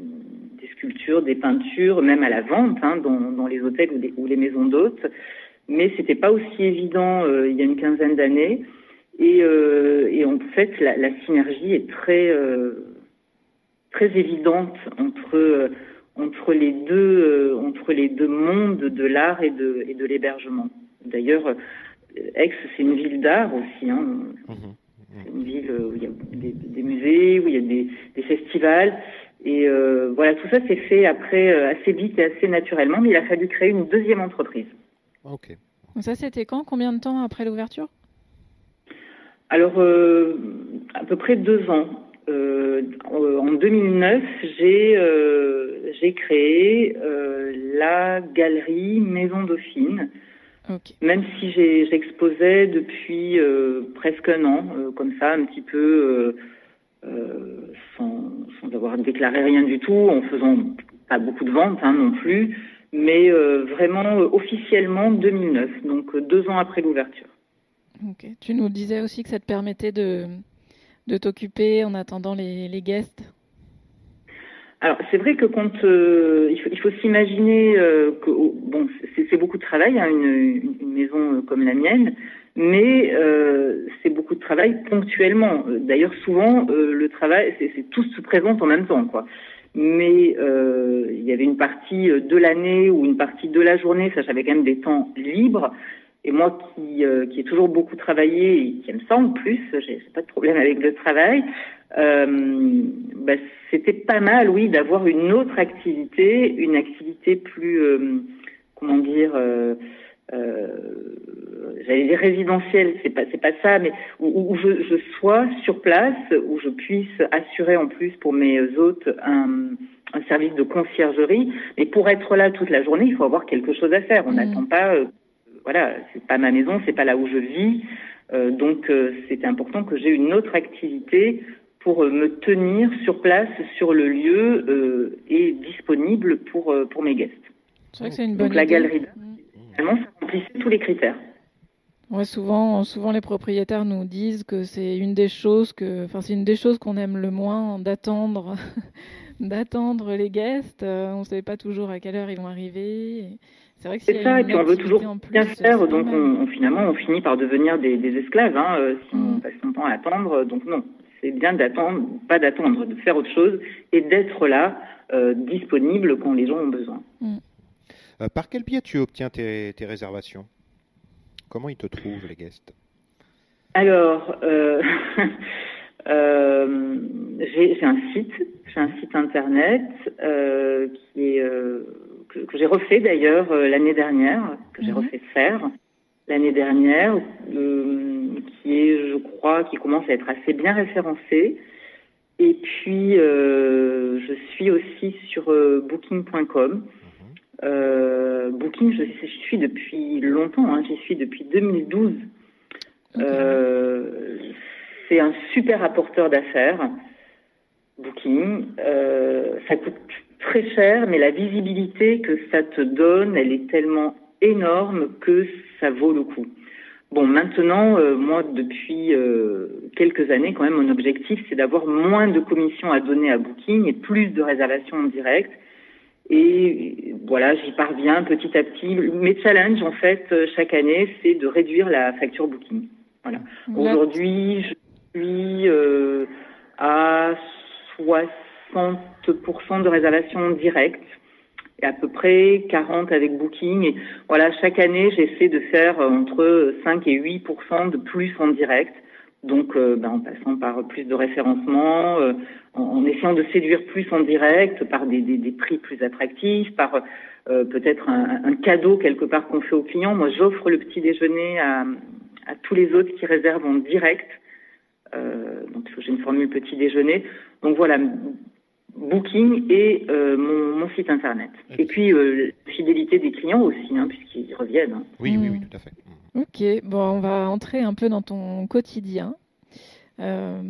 sculptures, des peintures, même à la vente hein, dans, dans, les hôtels ou, les maisons d'hôtes. Mais c'était pas aussi évident il y a une quinzaine d'années. Et, et, en fait, la, la synergie est très très évidente entre entre les deux entre les deux mondes de l'art et de et de l'hébergement. D'ailleurs, Aix c'est une ville d'art aussi. Hein. Mmh. C'est une ville où il y a des, musées, où il y a des, festivals. Et euh, voilà, tout ça s'est fait après euh, assez vite et assez naturellement, mais il a fallu créer une deuxième entreprise. Ok. Donc ça, c'était quand? Combien de temps après l'ouverture? Alors, euh, à peu près deux ans. En 2009, j'ai j'ai créé la galerie Maison Dauphine, même si j'exposais depuis euh, presque un an, euh, comme ça, un petit peu euh, sans, sans, avoir déclaré rien du tout, en faisant pas beaucoup de ventes hein, non plus, mais vraiment officiellement 2009, donc deux ans après l'ouverture. Tu nous disais aussi que ça te permettait de, de t'occuper en attendant les, les guests? Alors c'est vrai que quand euh, il faut, s'imaginer euh, que oh, bon c'est beaucoup de travail hein, une, maison euh, comme la mienne, mais c'est beaucoup de travail ponctuellement. D'ailleurs souvent le travail c'est tout se présente en même temps quoi. Mais il y avait une partie de l'année ou une partie de la journée, ça j'avais quand même des temps libres. Et moi qui, qui ai toujours beaucoup travaillé et qui aime ça en plus, j'ai pas de problème avec le travail, euh, bah, c'était pas mal, oui, d'avoir une autre activité, une activité plus, euh, comment dire, euh, euh, j'allais dire résidentielle, c'est pas c'est pas ça, mais où, où je, je, sois sur place, où je puisse assurer en plus pour mes hôtes un, un service de conciergerie. Mais pour être là toute la journée, il faut avoir quelque chose à faire. On mmh. n'attend pas, euh, voilà, c'est pas ma maison, c'est pas là où je vis. Euh, donc c'était important que j'ai une autre activité pour euh, me tenir sur place, sur le lieu euh, et disponible pour, euh, pour mes guests. C'est vrai que c'est une bonne Donc la galerie, vraiment, ça remplissait tous les critères. Ouais, souvent, souvent les propriétaires nous disent que c'est une des choses que, enfin, c'est une des choses qu'on aime le moins d'attendre, d'attendre les guests. on ne sait pas toujours à quelle heure ils vont arriver. C'est c'est ça, et puis on veut toujours bien faire, donc on, finalement on finit par devenir des, des esclaves hein, si on mm. passe son temps à attendre. Donc non, c'est bien d'attendre, pas d'attendre, de faire autre chose et d'être là, euh, disponible quand les gens ont besoin. Mm. Euh, par quel biais tu obtiens tes, réservations? Comment ils te trouvent, les guests? Alors, euh, j'ai un site, j'ai un site internet qui est, que, j'ai refait d'ailleurs l'année dernière, que j'ai mm-hmm. refait faire l'année dernière, qui est, je crois, qui commence à être assez bien référencé. Et puis, euh, je suis aussi sur euh, Booking.com. Mhm. Euh, Booking, je, je, suis depuis longtemps, hein, j'y suis depuis 2012. Euh, c'est un super apporteur d'affaires, Booking. Euh, ça coûte très cher, mais la visibilité que ça te donne, elle est tellement énorme que ça vaut le coup. Bon, maintenant, euh, moi, depuis euh, quelques années, quand même, mon objectif, c'est d'avoir moins de commissions à donner à Booking et plus de réservations en direct. Et voilà, j'y parviens petit à petit. Mes challenges, en fait, euh, chaque année, c'est de réduire la facture Booking. Voilà. Aujourd'hui, je suis à 60% de réservations en direct et à peu près 40 avec Booking. Et voilà, chaque année, j'essaie de faire entre 5 et 8% de plus en direct. Donc, euh, ben, en passant par plus de référencement, euh, en, essayant de séduire plus en direct, par des, des, prix plus attractifs, par euh, peut-être un, un, cadeau quelque part qu'on fait aux clients. Moi, j'offre le petit déjeuner à, à, tous les autres qui réservent en direct. donc, j'ai une formule petit déjeuner. Donc voilà, Booking et euh, mon, site internet. Et puis euh, fidélité des clients aussi, hein, puisqu'ils reviennent. Hein. Oui, oui, oui, tout à fait. Ok, bon, on va entrer un peu dans ton quotidien, euh,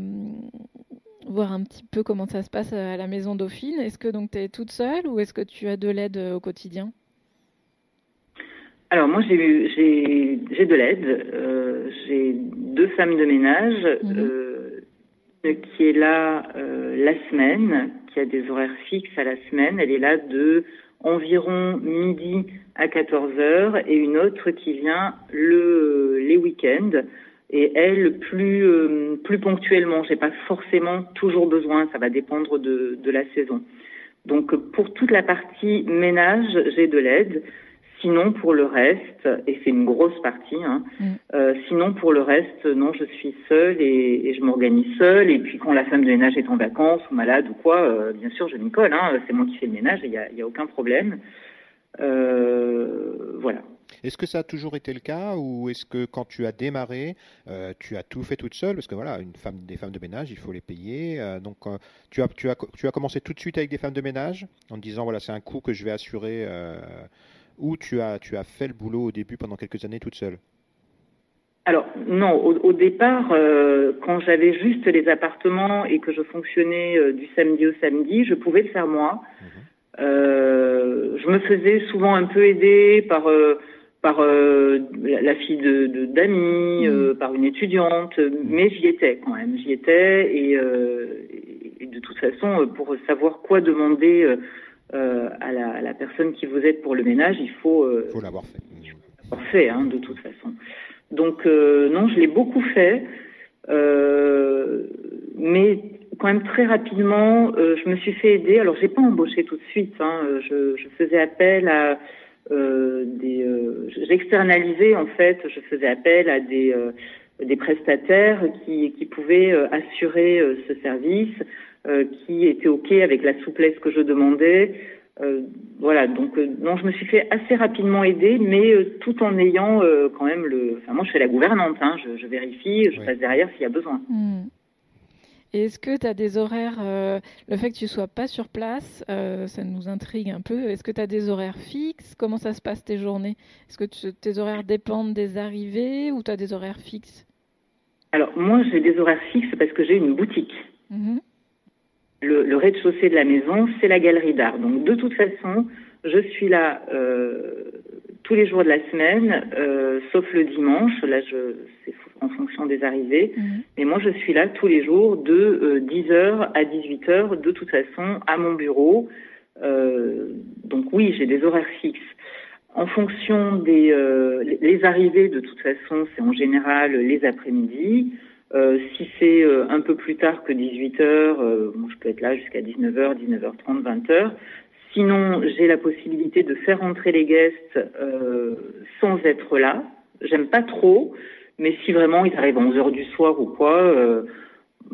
voir un petit peu comment ça se passe à la maison Dauphine. Est-ce que donc tu es toute seule ou est-ce que tu as de l'aide au quotidien? Alors moi j'ai de l'aide. j'ai deux femmes de ménage. Mhm qui est là euh, la semaine, qui a des horaires fixes à la semaine. Elle est là de environ midi à 14 heures et une autre qui vient le, les week-ends et elle plus euh, plus ponctuellement. J'ai pas forcément toujours besoin, ça va dépendre de, de la saison. Donc pour toute la partie ménage, j'ai de l'aide. Sinon, pour le reste, et c'est une grosse partie, hein, mm. euh, sinon pour le reste, non, je suis seule et, et je m'organise seule. Et puis quand la femme de ménage est en vacances ou malade ou quoi, euh, bien sûr, je m'y colle. Hein, c'est moi qui fais le ménage, il n'y a, y a, aucun problème. Euh, voilà. Est-ce que ça a toujours été le cas ou est-ce que quand tu as démarré, euh, tu as tout fait toute seule? Parce que voilà, une femme, des femmes de ménage, il faut les payer. Euh, donc euh, tu, as, tu, as, tu as commencé tout de suite avec des femmes de ménage en disant voilà, c'est un coût que je vais assurer ou tu as, tu as fait le boulot au début pendant quelques années toute seule alors non, au, au départ, euh, quand j'avais juste les appartements et que je fonctionnais euh, du samedi au samedi, je pouvais le faire moi. Mmh. Euh, je me faisais souvent un peu aider par par la fille de d'amis, mmh. par une étudiante, mais j'y étais quand même, j'y étais et, et, de toute façon pour savoir quoi demander euh, à, la, à, la, personne qui vous aide pour le ménage, il faut, euh, faut l'avoir fait. L'avoir fait, hein, de toute façon. Donc euh, non, je l'ai beaucoup fait, mais quand même très rapidement, je me suis fait aider. Alors j'ai pas embauché tout de suite. Hein, je, je, faisais appel à des, j'externalisais en fait. Je faisais appel à des des prestataires qui, qui pouvaient assurer ce service. Euh, qui était OK avec la souplesse que je demandais. Euh, voilà, donc euh, non, je me suis fait assez rapidement aider, mais tout en ayant quand même le. Enfin, moi, je fais la gouvernante, hein, je, je, vérifie, je oui. passe derrière s'il y a besoin. Mmh. Et est-ce que tu as des horaires, le fait que tu sois pas sur place, ça nous intrigue un peu. Est-ce que tu as des horaires fixes? Comment ça se passe tes journées? Est-ce que tu, tes horaires dépendent des arrivées ou tu as des horaires fixes? Alors, moi, j'ai des horaires fixes parce que j'ai une boutique. Mmh le, le rez-de-chaussée de la maison, c'est la galerie d'art. Donc de toute façon, je suis là euh, tous les jours de la semaine, euh, sauf le dimanche. Là, je, c'est en fonction des arrivées. Mmh. Mais moi, je suis là tous les jours de euh, 10h à 18h, de toute façon, à mon bureau. Euh, donc oui, j'ai des horaires fixes. En fonction des euh, les arrivées, de toute façon, c'est en général les après-midi. Euh, si c'est euh, un peu plus tard que 18h, euh, moi, je peux être là jusqu'à 19h, 19h30, 20h. Sinon, j'ai la possibilité de faire entrer les guests euh, sans être là. J'aime pas trop, mais si vraiment ils arrivent à 11h du soir ou quoi, euh,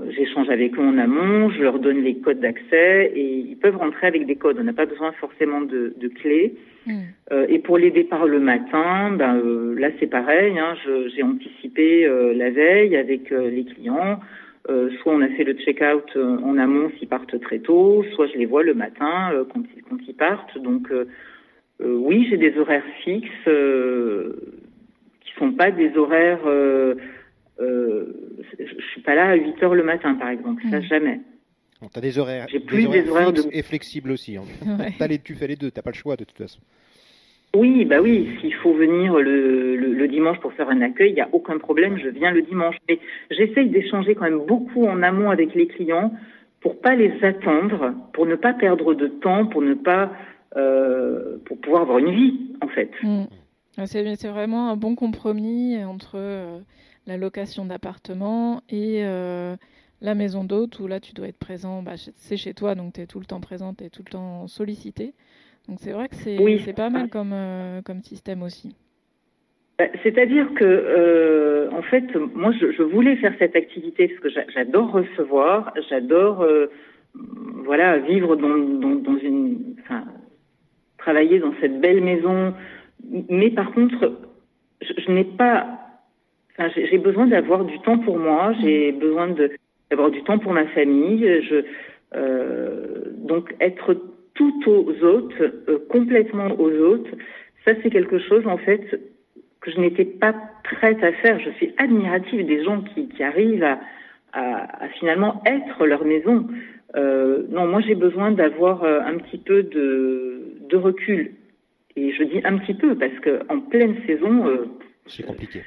j'échange avec eux en amont, je leur donne les codes d'accès et ils peuvent rentrer avec des codes. On n'a pas besoin forcément de, de clés. Mmh. Euh, et pour les départs le matin, ben, euh, là c'est pareil. Hein, j'ai anticipé euh, la veille avec euh, les clients. Euh, soit on a fait le check-out en amont s'ils partent très tôt, soit je les vois le matin quand, ils, quand ils partent. Donc oui, j'ai des horaires fixes qui sont pas des horaires euh, je suis pas là à 8 heures le matin, par exemple. Ça, mmh. jamais. Bon, tu as des horaires, J'ai plus des horaires, des horaires de... et flexibles aussi. Hein. Ouais. Les, tu fais les deux, tu n'as pas le choix de toute façon. Oui, bah oui, s'il faut venir le, le, le, dimanche pour faire un accueil, il n'y a aucun problème, je viens le dimanche. Mais j'essaye d'échanger quand même beaucoup en amont avec les clients pour pas les attendre, pour ne pas perdre de temps, pour ne pas euh, pour pouvoir avoir une vie en fait. Mmh. C'est vraiment un bon compromis entre euh, la location d'appartement et euh, la maison d'hôte où là tu dois être présent, bah, c'est chez toi donc tu es tout le temps présent, tu es tout le temps sollicité. Donc c'est vrai que c'est oui. pas mal comme, euh, comme système aussi. Bah, c'est-à-dire que, euh, en fait, moi, je, je, voulais faire cette activité parce que j'adore recevoir, j'adore, euh, voilà, vivre dans, dans, dans une, enfin, travailler dans cette belle maison. Mais par contre, je, je n'ai pas J'ai besoin d'avoir du temps pour moi, j'ai besoin d'avoir du temps pour ma famille. Euh, donc être tout aux autres, euh, complètement aux autres, ça c'est quelque chose en fait que je n'étais pas prête à faire. Je suis admirative des gens qui, arrivent à, finalement être leur maison. Euh, non, moi j'ai besoin d'avoir un petit peu de, de recul. Et je dis un petit peu parce que en pleine saison, c'est compliqué.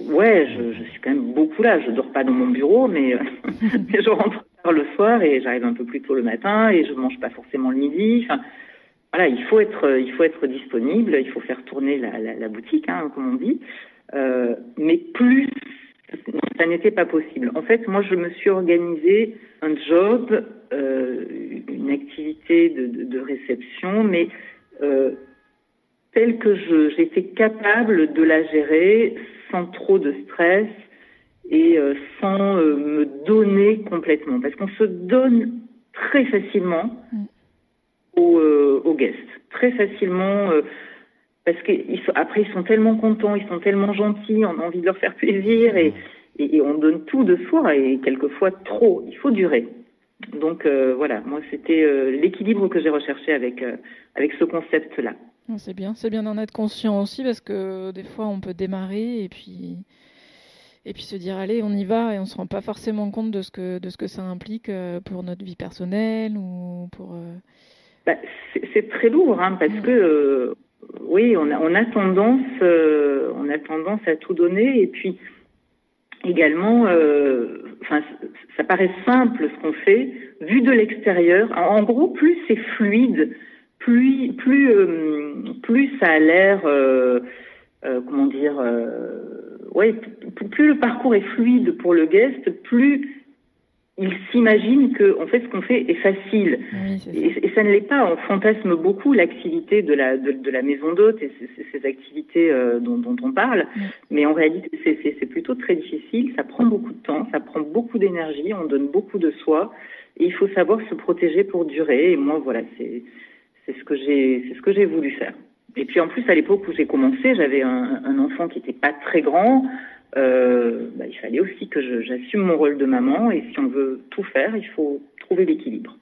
Ouais, je, je, suis quand même beaucoup là. Je dors pas dans mon bureau, mais, mais je rentre le soir et j'arrive un peu plus tôt le matin et je mange pas forcément le midi. Enfin, voilà, il faut être, il faut être disponible, il faut faire tourner la, la, boutique, hein, comme on dit. Euh, mais plus, ça n'était pas possible. En fait, moi, je me suis organisé un job, euh, une activité de, de, de réception, mais euh, telle que j'étais capable de la gérer sans trop de stress et euh, sans euh, me donner complètement. Parce qu'on se donne très facilement mm. aux, euh, aux, guests, très facilement. parce qu'après, ils, sont tellement contents, ils sont tellement gentils, on a envie de leur faire plaisir et, et, et on donne tout de soi et quelquefois trop. Il faut durer. Donc voilà, moi c'était l'équilibre que j'ai recherché avec avec ce concept-là. C'est bien, c'est bien d'en être conscient aussi parce que des fois on peut démarrer et puis et puis se dire allez on y va et on se rend pas forcément compte de ce que de ce que ça implique euh, pour notre vie personnelle ou pour. Bah, c'est très lourd hein, parce que euh, oui on a on a tendance euh, on a tendance à tout donner et puis également euh, enfin ça paraît simple ce qu'on fait vu de l'extérieur en gros plus c'est fluide plus plus euh, plus ça a l'air euh, euh, comment dire ouais plus le parcours est fluide pour le guest plus il s'imagine que en fait ce qu'on fait est facile. Oui, est et, et, ça ne l'est pas on fantasme beaucoup l'activité de la de, de la maison d'hôte et ces activités euh, dont, dont, on parle. Oui. mais en réalité c'est plutôt très difficile ça prend beaucoup de temps ça prend beaucoup d'énergie on donne beaucoup de soi. Et il faut savoir se protéger pour durer. Et moi voilà c'est c'est ce que j'ai c'est ce que j'ai voulu faire. Et puis en plus à l'époque où j'ai commencé, j'avais un, un, enfant qui n'était pas très grand. Euh, bah, il fallait aussi que j'assume mon rôle de maman et si on veut tout faire, il faut trouver l'équilibre.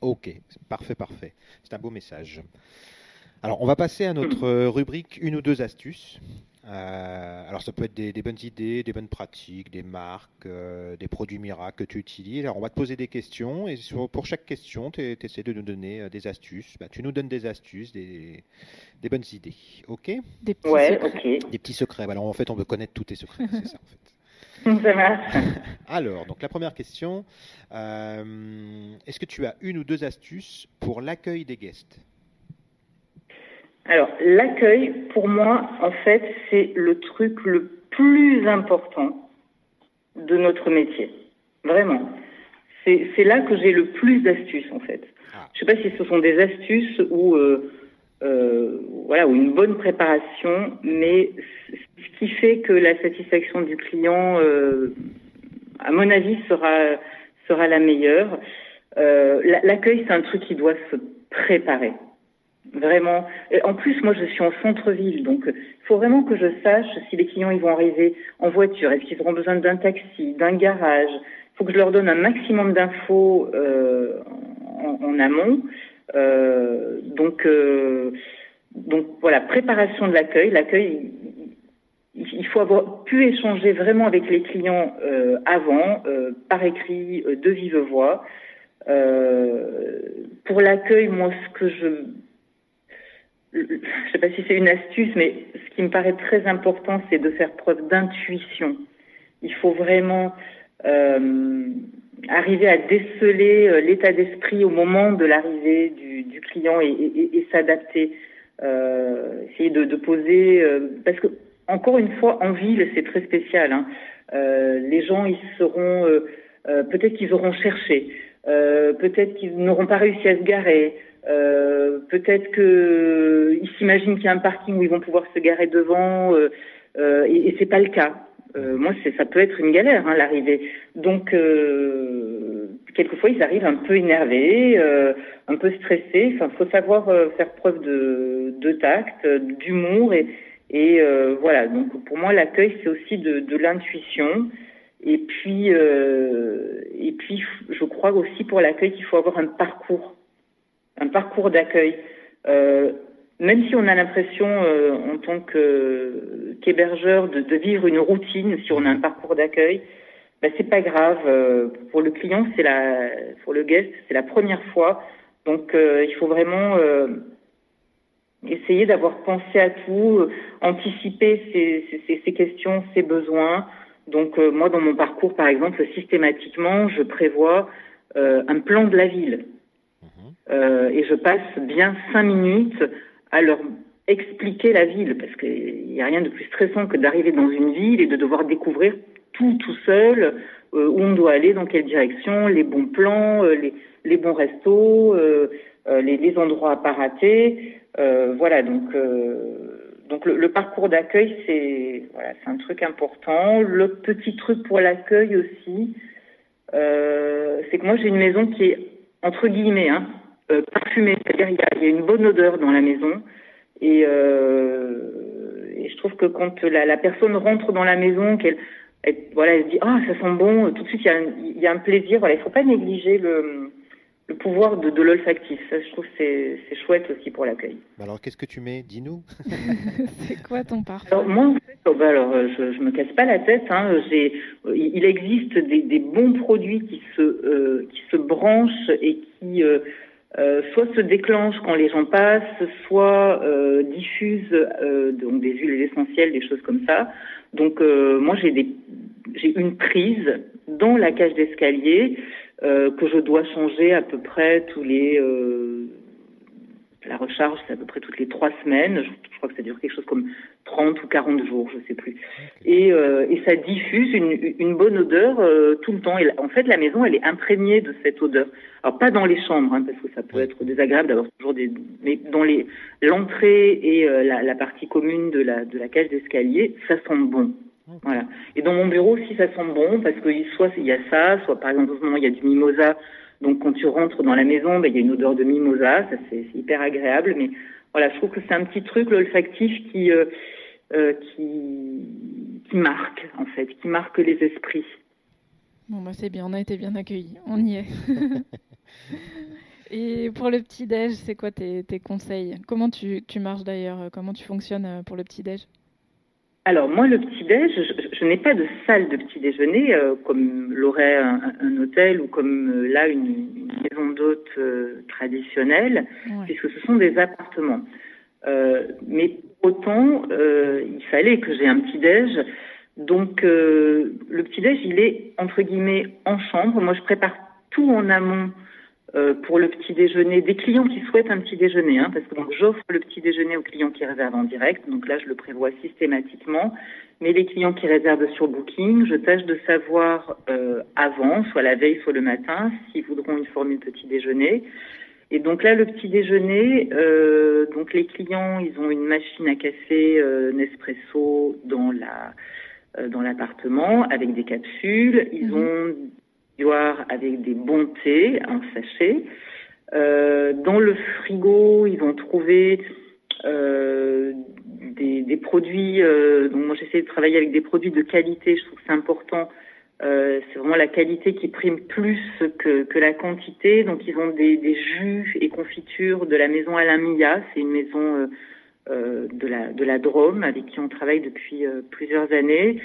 Ok, parfait, parfait. C'est un beau message. Alors, on va passer à notre mmh. rubrique une ou deux astuces. Euh, alors ça peut être des, des, bonnes idées, des bonnes pratiques, des marques, euh, des produits miracles que tu utilises. Alors on va te poser des questions et sur, pour chaque question, tu essaies de nous donner euh, des astuces. Bah, tu nous donnes des astuces, des, des bonnes idées. Ok? Des petits ouais, secrets. Okay. Des petits secrets. Alors en fait, on veut connaître tous tes secrets. c'est ça en fait. Alors, donc la première question, euh, est-ce que tu as une ou deux astuces pour l'accueil des guests? Alors, l'accueil, pour moi, en fait, c'est le truc le plus important de notre métier. Vraiment. C'est là que j'ai le plus d'astuces, en fait. Ah. Je ne sais pas si ce sont des astuces ou, euh, euh, voilà, ou une bonne préparation, mais ce qui fait que la satisfaction du client, euh, à mon avis, sera, sera la meilleure. Euh, l'accueil, c'est un truc qui doit se préparer. Vraiment. En plus, moi, je suis en centre-ville, donc il faut vraiment que je sache si les clients ils vont arriver en voiture, est-ce qu'ils auront besoin d'un taxi, d'un garage? Il faut que je leur donne un maximum d'infos euh, en, en, amont. Euh, donc, euh, donc voilà, préparation de l'accueil. L'accueil, il faut avoir pu échanger vraiment avec les clients euh, avant, euh, par écrit, de vive voix. pour l'accueil, moi, ce que je je ne sais pas si c'est une astuce, mais ce qui me paraît très important, c'est de faire preuve d'intuition. Il faut vraiment euh, arriver à déceler euh, l'état d'esprit au moment de l'arrivée du, du, client et, et, et s'adapter. Euh, essayer de, de poser, euh, parce que encore une fois, en ville, c'est très spécial. Hein. Euh, les gens, ils seront, peut-être qu'ils auront cherché, peut-être qu'ils n'auront pas réussi à se garer. Euh, peut-être que ils s'imaginent qu'il y a un parking où ils vont pouvoir se garer devant euh, euh, et, c'est pas le cas. Euh, moi, c'est ça peut être une galère hein, l'arrivée. Donc euh, quelquefois ils arrivent un peu énervés, euh, un peu stressés. Enfin, faut savoir euh, faire preuve de, de tact, d'humour et, et euh, voilà. Donc pour moi, l'accueil c'est aussi de, de l'intuition. Et puis euh, et puis je crois aussi pour l'accueil qu'il faut avoir un parcours un parcours d'accueil. Euh, même si on a l'impression, euh, en tant qu'hébergeur, qu de, de, vivre une routine, si on a un parcours d'accueil, ben, c'est pas grave. Euh, pour le client, c'est la, pour le guest, c'est la première fois. Donc, euh, il faut vraiment euh, essayer d'avoir pensé à tout, anticiper ses, ses, ses, questions, ses besoins. Donc moi, dans mon parcours, par exemple, systématiquement, je prévois un plan de la ville. Mhm. et je passe bien cinq minutes à leur expliquer la ville, parce qu'il n'y a rien de plus stressant que d'arriver dans une ville et de devoir découvrir tout tout seul, où on doit aller, dans quelle direction, les bons plans, les, les bons restos, les, les, endroits à pas rater. voilà, donc donc le, parcours d'accueil, c'est voilà, c'est un truc important. Le petit truc pour l'accueil aussi, euh, c'est que moi j'ai une maison qui est entre guillemets hein, euh, parfumée, c'est-à-dire il y, a, une bonne odeur dans la maison et, euh, et je trouve que quand la, la, personne rentre dans la maison, qu'elle voilà, elle se dit ah ça sent bon, tout de suite il y a un, il y a un plaisir. Voilà, il faut pas négliger le le pouvoir de, de l'olfactif. Ça, je trouve c'est c'est chouette aussi pour l'accueil. Alors, qu'est-ce que tu mets? Dis-nous. c'est quoi ton parfum? Alors, Moi, en fait, oh, bah, alors, euh, je, je me casse pas la tête. Hein. J'ai, il existe des, des, bons produits qui se euh, qui se branchent et qui euh, euh, soit se déclenchent quand les gens passent, soit euh, diffusent donc des huiles essentielles, des choses comme ça. Donc moi j'ai des j'ai une prise dans la cage d'escalier euh, que je dois changer à peu près tous les euh, la recharge c'est à peu près toutes les trois semaines. Je, crois que ça dure quelque chose comme 30 ou 40 jours je sais plus. Et, euh, et ça diffuse une, une bonne odeur euh, tout le temps. Et en fait la maison elle est imprégnée de cette odeur. Alors pas dans les chambres hein, parce que ça peut être désagréable d'avoir toujours des mais dans les l'entrée et euh, la, la partie commune de la de la cage d'escalier ça sent bon. Voilà. Et dans mon bureau, si ça sent bon, parce que soit il y a ça, soit par exemple en ce moment il y a du mimosa. Donc quand tu rentres dans la maison, ben, il y a une odeur de mimosa, ça c'est hyper agréable. Mais voilà, je trouve que c'est un petit truc l'olfactif qui euh, euh, qui qui marque en fait, qui marque les esprits. Bon bah c'est bien, on a été bien accueillis, on y est. Et pour le petit déj, c'est quoi tes, tes conseils? Comment tu, tu marches d'ailleurs? Comment tu fonctionnes euh, pour le petit déj? Alors moi, le petit-déj, je, je n'ai pas de salle de petit-déjeuner euh, comme l'aurait un, un, hôtel ou comme euh, là une, une maison d'hôte euh, traditionnelle, ouais. puisque ce sont des appartements. Euh, mais autant, euh, il fallait que j'ai un petit-déj. Donc le petit-déj, il est entre guillemets en chambre. Moi, je prépare tout en amont pour le petit déjeuner des clients qui souhaitent un petit déjeuner, hein, parce que donc j'offre le petit déjeuner aux clients qui réservent en direct, donc là je le prévois systématiquement. Mais les clients qui réservent sur Booking, je tâche de savoir euh, avant, soit la veille, soit le matin, s'ils voudront une formule petit déjeuner. Et donc là, le petit déjeuner, euh, donc les clients, ils ont une machine à café euh, Nespresso dans la euh, dans l'appartement avec des capsules. Ils mmh. ont avec des bons thés en sachet. Euh, dans le frigo, ils vont trouver euh, des, des, produits. Euh, donc moi, j'essaie de travailler avec des produits de qualité. Je trouve que c'est important. Euh, c'est vraiment la qualité qui prime plus que, que la quantité. Donc ils ont des, des, jus et confitures de la maison Alain Milla. C'est une maison euh, euh, de la de la Drôme avec qui on travaille depuis plusieurs années.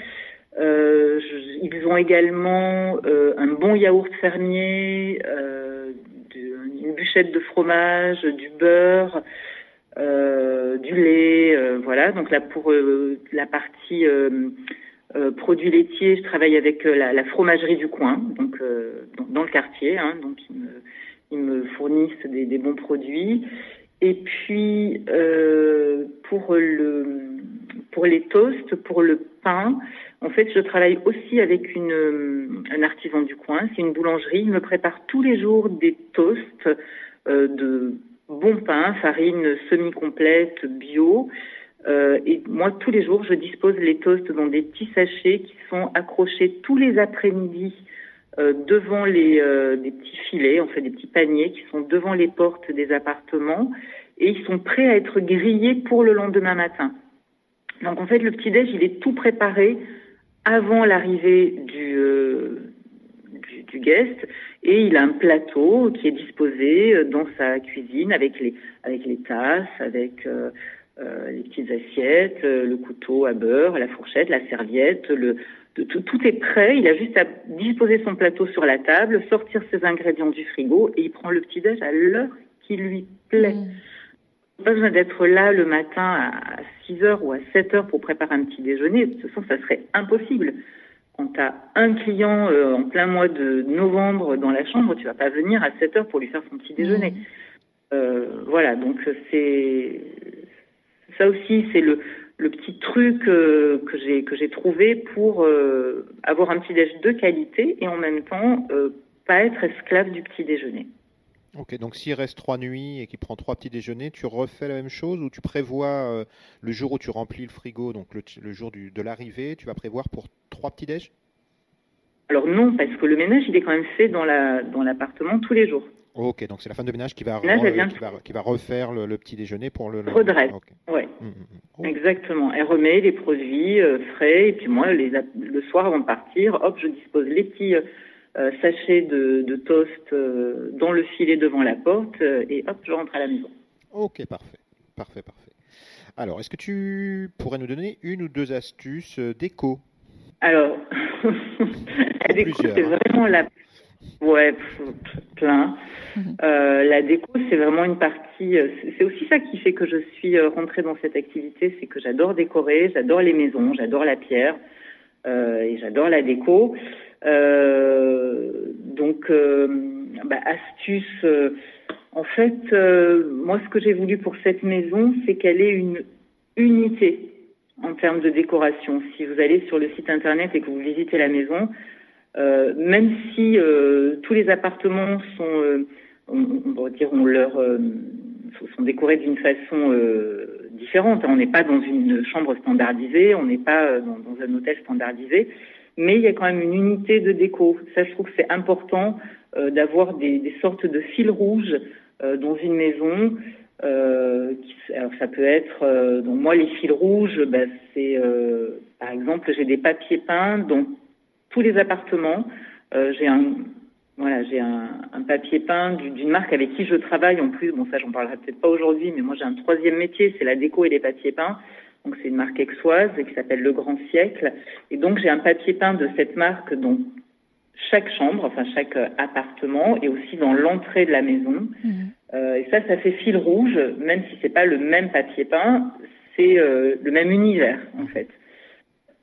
Euh, ils ont également euh, un bon yaourt fermier, euh, une bûchette de fromage, du beurre, du lait, voilà. Donc là pour la partie produits laitiers, je travaille avec la, fromagerie du coin, donc dans, le quartier, hein, donc ils me, fournissent des, bons produits. Et puis pour les toasts, pour le pain, en fait, je travaille aussi avec une, euh, un artisan du coin. C'est une boulangerie. Il me prépare tous les jours des toasts euh, de bon pain, farine semi-complète, bio. Euh, et moi, tous les jours, je dispose les toasts dans des petits sachets qui sont accrochés tous les après-midi euh, devant les euh, des petits filets, en fait des petits paniers qui sont devant les portes des appartements et ils sont prêts à être grillés pour le lendemain matin. Donc en fait, le petit déj, il est tout préparé avant l'arrivée du, euh, du, du, guest et il a un plateau qui est disposé euh, dans sa cuisine avec les, avec les tasses, avec euh, les petites assiettes, le couteau à beurre, la fourchette, la serviette, le, tout, tout, est prêt. Il a juste à disposer son plateau sur la table, sortir ses ingrédients du frigo et il prend le petit déj à l'heure qui lui plaît. Mmh pas besoin d'être là le matin à 6 heures ou à 7 heures pour préparer un petit déjeuner. De toute façon, ça serait impossible. quand tu as un client euh, en plein mois de novembre dans la chambre, tu vas pas venir à 7 heures pour lui faire son petit déjeuner. Mmh. Euh, voilà, donc c'est ça aussi, c'est le, le petit truc euh, que j'ai que j'ai trouvé pour avoir un petit déjeuner de qualité et en même temps pas être esclave du petit déjeuner. Ok, donc s'il reste trois nuits et qu'il prend trois petits déjeuners, tu refais la même chose ou tu prévois le jour où tu remplis le frigo, donc le, jour du, de l'arrivée, tu vas prévoir pour trois petits déj? Alors non, parce que le ménage il est quand même fait dans la dans l'appartement tous les jours. Ok, donc c'est la femme de ménage qui va, qui, va refaire le, petit déjeuner pour le. Redresse. Oui. Mmh, mmh, mmh. Exactement. Elle remet les produits euh, frais et puis moi, les, le soir avant de partir, hop, je dispose les petits euh, sachets de, de toast euh, dans le filet devant la porte et hop, je rentre à la maison. Ok, parfait, parfait, parfait. Alors, est-ce que tu pourrais nous donner une ou deux astuces déco Alors, la déco, c'est hein. vraiment la Ouais, plein. Mhm. Euh, la déco, c'est vraiment une partie. Euh, c'est aussi ça qui fait que je suis euh, rentrée dans cette activité, c'est que j'adore décorer, j'adore les maisons, j'adore la pierre euh, et j'adore la déco. Euh, donc, bah, astuce. en fait, moi, ce que j'ai voulu pour cette maison, c'est qu'elle ait une unité en termes de décoration. Si vous allez sur le site internet et que vous visitez la maison, euh, même si euh, tous les appartements sont, euh, on, va dire, sont décorés d'une façon différente. On n'est pas dans une chambre standardisée, on n'est pas dans, un hôtel standardisé, mais il y a quand même une unité de déco. Ça, je trouve que c'est important d'avoir des, sortes de fils rouges dans une maison. Euh, alors ça peut être moi les fils rouges, ben, c'est par exemple j'ai des papiers peints dont tous les appartements. Euh, j'ai un voilà, j'ai un, papier peint d'une marque avec qui je travaille en plus. Bon, ça, j'en parlerai peut-être pas aujourd'hui, mais moi, j'ai un troisième métier, c'est la déco et les papiers peints. Donc, c'est une marque exoise qui s'appelle Le Grand Siècle. Et donc, j'ai un papier peint de cette marque dans chaque chambre, enfin chaque appartement, et aussi dans l'entrée de la maison. Mmh. Euh, et ça, ça fait fil rouge, même si c'est pas le même papier peint, c'est euh, le même univers en fait.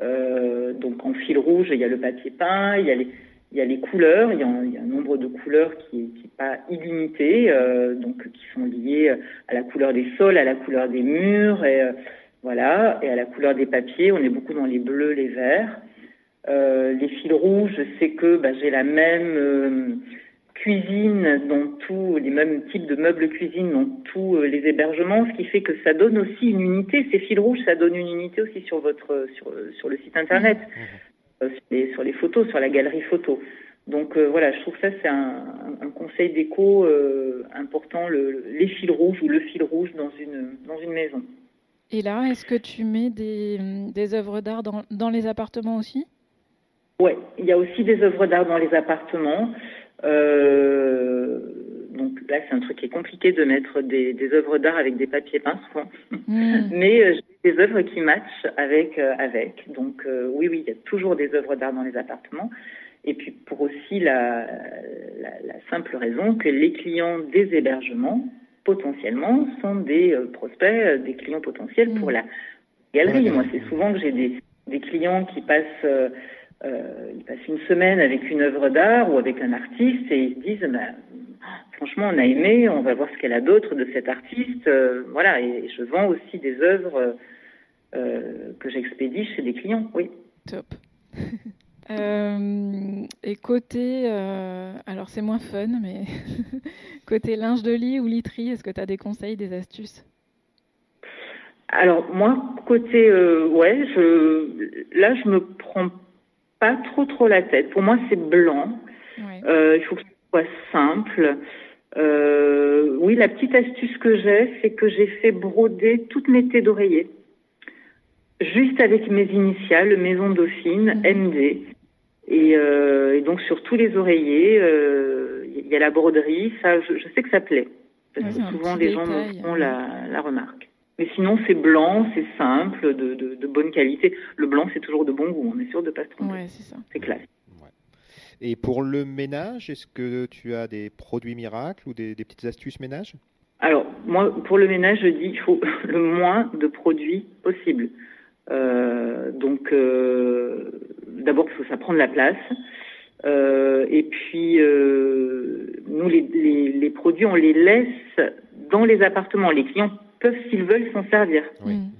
Euh, donc en fil rouge, il y a le papier peint, il y a les, il y a les couleurs, il y a, un, il y a un nombre de couleurs qui n'est qui pas illimité, euh, donc qui sont liées à la couleur des sols, à la couleur des murs, et euh, voilà, et à la couleur des papiers. On est beaucoup dans les bleus, les verts. Euh, les fils rouges, c'est que bah, j'ai la même euh, cuisine dans tous les mêmes types de meubles cuisine dans tous euh, les hébergements, ce qui fait que ça donne aussi une unité. Ces fils rouges, ça donne une unité aussi sur votre sur, sur le site internet, mmh. euh, sur, les, sur, les, photos, sur la galerie photo. Donc voilà, je trouve ça c'est un, un, conseil déco euh, important, le, les fils rouges ou le fil rouge dans une dans une maison. Et là, est-ce que tu mets des, des œuvres d'art dans, dans les appartements aussi? Ouais, il y a aussi des œuvres d'art dans les appartements. Euh, donc là, c'est un truc qui est compliqué de mettre des, des œuvres d'art avec des papiers peints souvent. Mmh. Mais euh, j'ai des œuvres qui matchent avec. Euh, avec. Donc oui, oui, il y a toujours des œuvres d'art dans les appartements. Et puis pour aussi la, la, la, simple raison que les clients des hébergements, potentiellement, sont des euh, prospects, euh, des clients potentiels pour la galerie. Moi, c'est souvent que j'ai des, des clients qui passent euh, ils passent une semaine avec une œuvre d'art ou avec un artiste et ils se disent bah, franchement on a aimé, on va voir ce qu'elle a d'autre de cet artiste. Euh, voilà, et je vends aussi des œuvres euh, que j'expédie chez des clients, oui. Top. Euh, et côté, euh, alors c'est moins fun, mais côté linge de lit ou literie, est-ce que tu as des conseils, des astuces? Alors moi, côté, euh, ouais, je, là je me prends pas trop trop la tête. Pour moi, c'est blanc. Ouais. Il faut que ce soit simple. Oui, la petite astuce que j'ai, c'est que j'ai fait broder toutes mes têtes d'oreiller, juste avec mes initiales, Maison Dauphine. MD. Et, euh, et, donc sur tous les oreillers, il euh, y a la broderie. Ça, je, je sais que ça plaît. Parce que souvent les gens font la, la remarque. Mais sinon, c'est blanc, c'est simple, de, de, de, bonne qualité. Le blanc, c'est toujours de bon goût. On est sûr de ne pas se tromper. Ouais, c'est ça. C'est classe. Ouais. Et pour le ménage, est-ce que tu as des produits miracles ou des, des petites astuces ménage? Alors, moi, pour le ménage, je dis qu'il faut le moins de produits possible. Donc, d'abord parce que ça prend de la place. et puis, nous, les, les, produits, on les laisse dans les appartements. Les clients peuvent, s'ils veulent, s'en servir. Oui. Mm.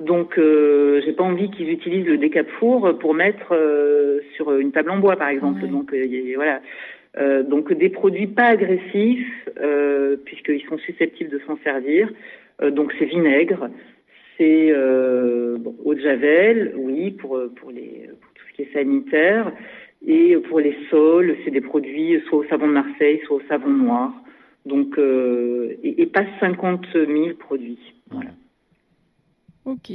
Donc, euh, j'ai pas envie qu'ils utilisent le décap-four pour mettre euh, sur une table en bois, par exemple. Donc, euh, voilà. Euh, donc, des produits pas agressifs, puisqu'ils sont susceptibles de s'en servir. donc, c'est vinaigre, c'est bon, eau de javel, oui, pour pour les pour tout ce qui est sanitaire, et pour les sols, c'est des produits soit au savon de Marseille, soit au savon noir. Donc, et, et pas 50 000 produits. Voilà. Ok.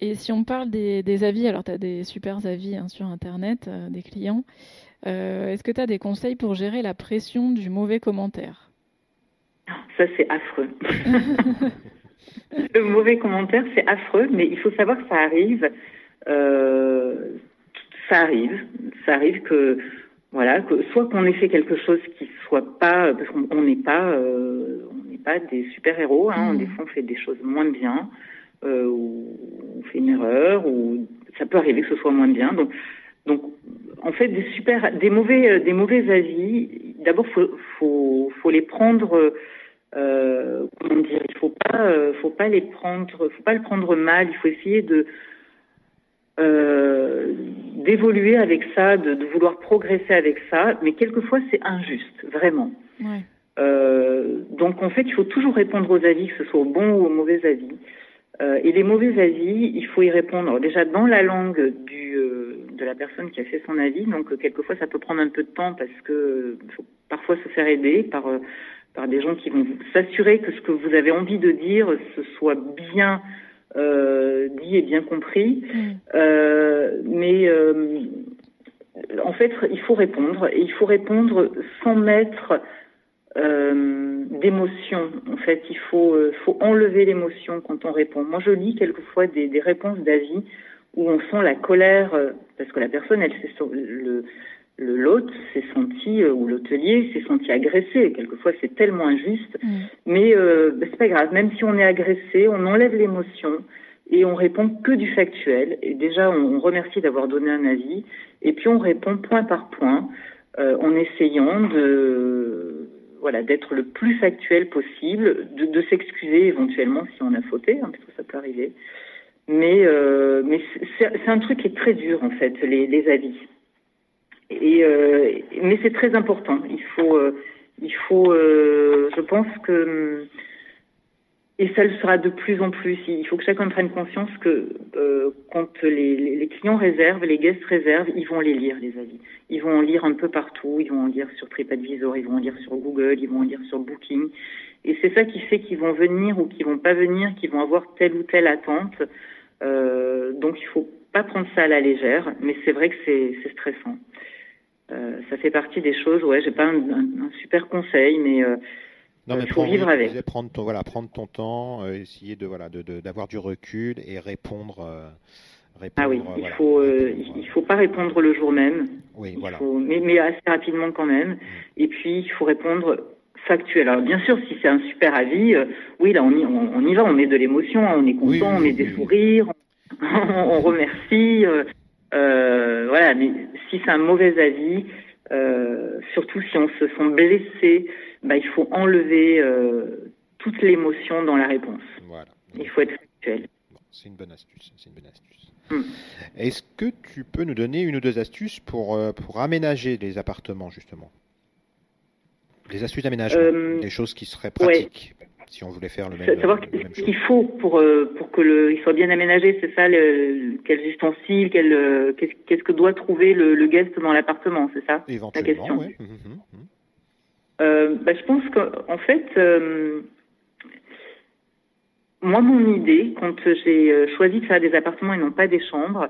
Et si on parle des, avis, alors tu as des super avis hein, sur Internet euh, des clients. Euh, est-ce que tu as des conseils pour gérer la pression du mauvais commentaire? Ça, c'est affreux. Le mauvais commentaire, c'est affreux, mais il faut savoir que ça arrive. Euh, ça arrive. Ça arrive que, voilà, que soit qu'on ait fait quelque chose qui soit pas, parce qu'on n'est pas, on n'est pas des super héros. Hein, mmh. Des fois, on fait des choses moins bien euh, ou on fait une erreur, ou ça peut arriver que ce soit moins bien. Donc, donc en fait, des super, des mauvais, euh, des mauvais avis. D'abord, faut, faut, faut les prendre. Euh, comment dire Il faut pas, euh, faut pas les prendre, faut pas le prendre mal. Il faut essayer de euh, d'évoluer avec ça, de, de, vouloir progresser avec ça. Mais quelquefois, c'est injuste, vraiment. Ouais. Euh, donc en fait, il faut toujours répondre aux avis, que ce soit au bon ou au mauvais avis. Et les mauvais avis, il faut y répondre déjà dans la langue du, de la personne qui a fait son avis. Donc quelquefois ça peut prendre un peu de temps parce que faut parfois se faire aider par par des gens qui vont s'assurer que ce que vous avez envie de dire ce soit bien dit et bien compris. Mm. mais en fait, il faut répondre et il faut répondre sans mettre euh, d'émotion. En fait, il faut, euh, faut enlever l'émotion quand on répond. Moi, je lis quelquefois des, des réponses d'avis où on sent la colère euh, parce que la personne, elle le le l'hôte s'est senti ou l'hôtelier s'est senti agressé. Quelquefois, c'est tellement injuste, mm. mais euh, bah, c'est pas grave. Même si on est agressé, on enlève l'émotion et on répond que du factuel. Et déjà, on, remercie d'avoir donné un avis, et puis on répond point par point euh, en essayant de voilà, d'être le plus factuel possible, de, de s'excuser éventuellement si on a fauté, hein, parce que ça peut arriver. Mais, euh, mais c'est un truc qui est très dur en fait, les, les avis. Euh, mais c'est très important. Il faut, euh, il faut, euh, je pense que et ça le sera de plus en plus. Il faut que chacun prenne conscience que quand les, les, clients réservent, les guests réservent, ils vont les lire, les avis. Ils vont en lire un peu partout. Ils vont en lire sur TripAdvisor, ils vont en lire sur Google, ils vont en lire sur Booking. Et c'est ça qui fait qu'ils vont venir ou qu'ils vont pas venir, qu'ils vont avoir telle ou telle attente. Donc il faut pas prendre ça à la légère, mais c'est vrai que c'est stressant. Euh, ça fait partie des choses. Ouais, j'ai pas un, un, super conseil, mais euh, non, mais faut vivre avec. Prendre ton, voilà, prendre ton temps, euh, essayer de voilà, d'avoir de, du recul et répondre. Euh, répondre ah oui, il faut, euh, il faut pas répondre le jour même. Oui, voilà. mais, mais, assez rapidement quand même. Mm. Et puis il faut répondre factuel. Alors bien sûr, si c'est un super avis, oui, là on y, on, y va, on met de l'émotion, on est content, on met des sourires, on, remercie. Voilà, mais si c'est un mauvais avis, surtout si on se sent blessé bah, il faut enlever euh, toute l'émotion dans la réponse. Voilà. Il faut être factuel. c'est une bonne astuce. C'est une bonne astuce. Hmm. Est-ce que tu peux nous donner une ou deux astuces pour, euh, pour aménager les appartements, justement? Des astuces d'aménagement, euh, des choses qui seraient pratiques. Si on voulait faire le même, savoir ce qu'il faut pour pour que le il soit bien aménagé, c'est ça, le, quels ustensiles, quel, qu'est-ce que doit trouver le, le guest dans l'appartement, c'est ça la question. Ouais. Hum, hum, hum, euh, bah, je pense qu'en fait, euh, moi, mon idée, quand j'ai euh, choisi de faire des appartements et non pas des chambres,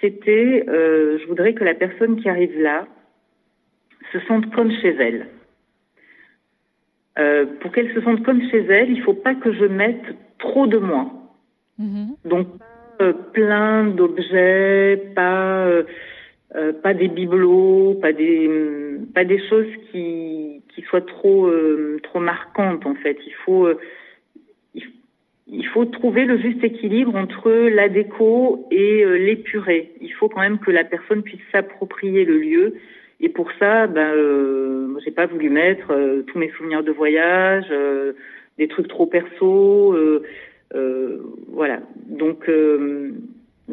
c'était, euh, je voudrais que la personne qui arrive là se sente comme chez elle. Euh, pour qu'elle se sente comme chez elle, il faut pas que je mette trop de moi. Mm-hmm. Donc, pas plein d'objets, pas euh, pas des bibelots, pas des pas des choses qui qui soient trop euh, trop marquantes en fait. Il faut euh, il faut trouver le juste équilibre entre la déco et euh, l'épuré. Il faut quand même que la personne puisse s'approprier le lieu. Et pour ça, ben, euh, j'ai pas voulu mettre euh, tous mes souvenirs de voyage, euh, des trucs trop perso. voilà. Donc,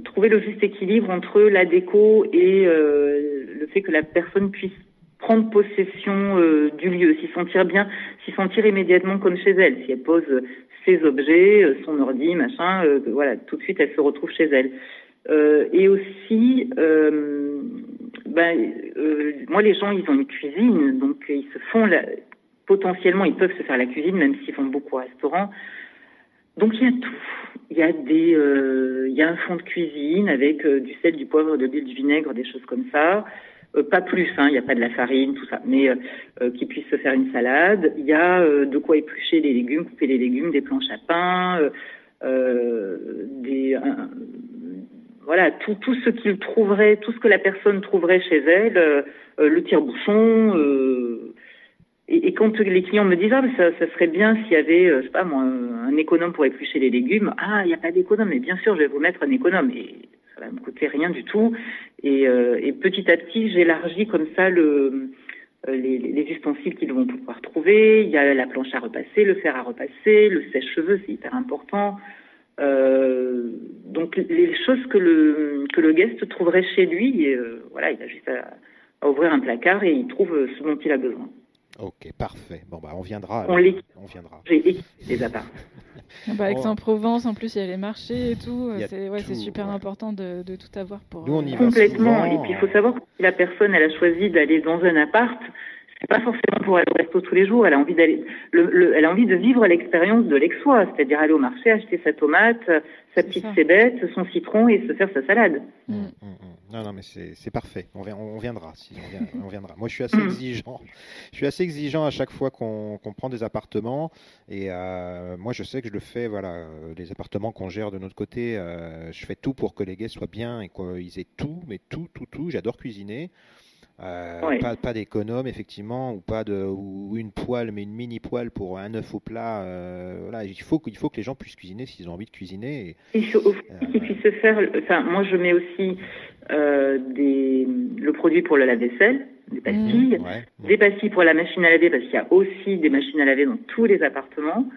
trouver le juste équilibre entre la déco et le fait que la personne puisse prendre possession du lieu, s'y sentir bien, s'y sentir immédiatement comme chez elle. Si elle pose ses objets, euh, son ordi, machin, euh, voilà, tout de suite elle se retrouve chez elle. Euh, et aussi, ben, moi les gens ils ont une cuisine, donc ils se font la, potentiellement ils peuvent se faire la cuisine même s'ils vont beaucoup au restaurant. Donc il y a tout. Il y a des, il y a un fond de cuisine avec du sel, du poivre, de l'huile, du vinaigre, des choses comme ça. Euh, pas plus, hein, il n'y a pas de la farine, tout ça, mais euh, euh, qui puisse se faire une salade. Il y a de quoi éplucher les légumes, couper les légumes, des planches à pain, des voilà tout tout ce qu'il trouverait, tout ce que la personne trouverait chez elle, le tire-bouchon. Et, et, quand les clients me disent ah mais ça, serait bien s'il y avait je sais pas moi un économe pour éplucher les légumes ah il n'y a pas d'économe mais bien sûr je vais vous mettre un économe et ça va me coûter rien du tout. Et, euh, et petit à petit, j'élargis comme ça le, euh, les, les, ustensiles qu'ils vont pouvoir trouver. Il y a la planche à repasser, le fer à repasser, le sèche-cheveux, c'est hyper important. Euh, donc les choses que le que le guest trouverait chez lui, et, euh, voilà, il a juste à, à, ouvrir un placard et il trouve ce dont il a besoin. Ok, parfait. Bon bah on viendra. On, on viendra. J'ai les apparts. Ah bah, Aix-en-Provence, en plus, il y a les marchés et tout. C'est ouais, super important de, de, tout avoir pour. Nous, on y Complètement. Et puis, il faut savoir que si la personne, elle a choisi d'aller dans un appart, c'est pas forcément pour aller au resto tous les jours. Elle a envie d'aller, le, elle a envie de vivre l'expérience de l'exois, c'est-à-dire aller au marché, acheter sa tomate, sa petite cébette, son citron et se faire sa salade. Mm. Mm, mm, non, non, mais c'est parfait. On, on, viendra. Si on, viendra. Moi, je suis assez exigeant. Je suis assez exigeant à chaque fois qu'on prend des appartements. Et euh, moi, je sais que je le fais. Voilà, les appartements qu'on gère de notre côté, euh, je fais tout pour que les guests soient bien et qu'ils aient tout, mais tout, tout, tout. J'adore cuisiner. Euh, pas, pas d'économe effectivement ou pas de ou une poêle mais une mini poêle pour un œuf au plat euh, voilà il faut il faut que les gens puissent cuisiner s'ils ont envie de cuisiner et, il faut euh, qu'ils puissent se faire enfin moi je mets aussi euh, des le produit pour le lave-vaisselle des pastilles mmh. des pastilles pour la machine à laver parce qu'il y a aussi des machines à laver dans tous les appartements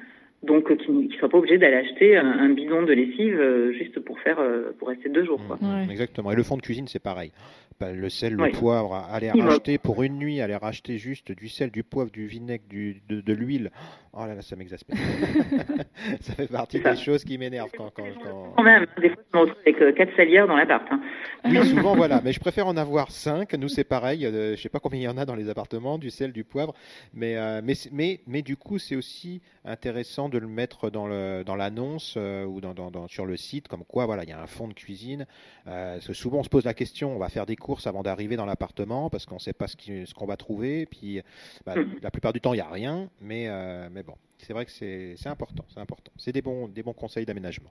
donc qu'ils ne soient pas obligés d'aller acheter un, bidon de lessive juste pour faire pour rester deux jours quoi. Mmh. exactement et le fond de cuisine c'est pareil le sel, le poivre, aller racheter pour une nuit, aller racheter juste du sel, du poivre, du vinaigre, du, de, de l'huile. Oh là là, ça m'exaspère. ça fait partie des choses qui m'énervent quand, quand, quand... même, des fois, je me retrouve avec euh, quatre salières dans l'appart. Hein. Oui, souvent, voilà. Mais je préfère en avoir cinq. Nous, c'est pareil. Euh, je sais pas combien il y en a dans les appartements, du sel, du poivre. Mais, euh, mais, mais, mais, du coup, c'est aussi intéressant de le mettre dans l'annonce euh, ou dans, dans, dans, sur le site, comme quoi, voilà, il y a un fond de cuisine. parce que souvent, on se pose la question, on va faire des courses avant d'arriver dans l'appartement parce qu'on ne sait pas ce qu'on va trouver. Puis, bah, mm. la plupart du temps, il n'y a rien. Mais, mais bon, c'est vrai que c'est important, c'est important. C'est des bons, des bons conseils d'aménagement.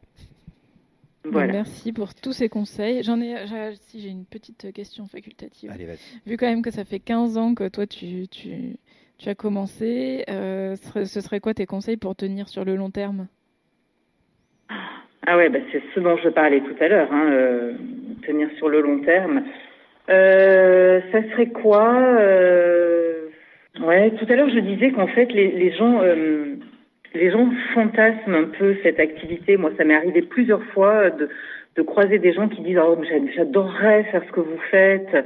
Merci pour tous ces conseils. J'en ai, si j'ai une petite question facultative. Allez, Vu quand même que ça fait 15 ans que toi tu, tu, tu as commencé, euh, ce serait quoi tes conseils pour tenir sur le long terme? Ah ouais, bah c'est ce dont je parlais tout à l'heure, hein, euh, tenir sur le long terme. Euh, ça serait quoi Ouais, tout à l'heure je disais qu'en fait les, les gens euh, les gens fantasment un peu cette activité. Moi, ça m'est arrivé plusieurs fois de, de croiser des gens qui disent oh j'adorerais faire ce que vous faites.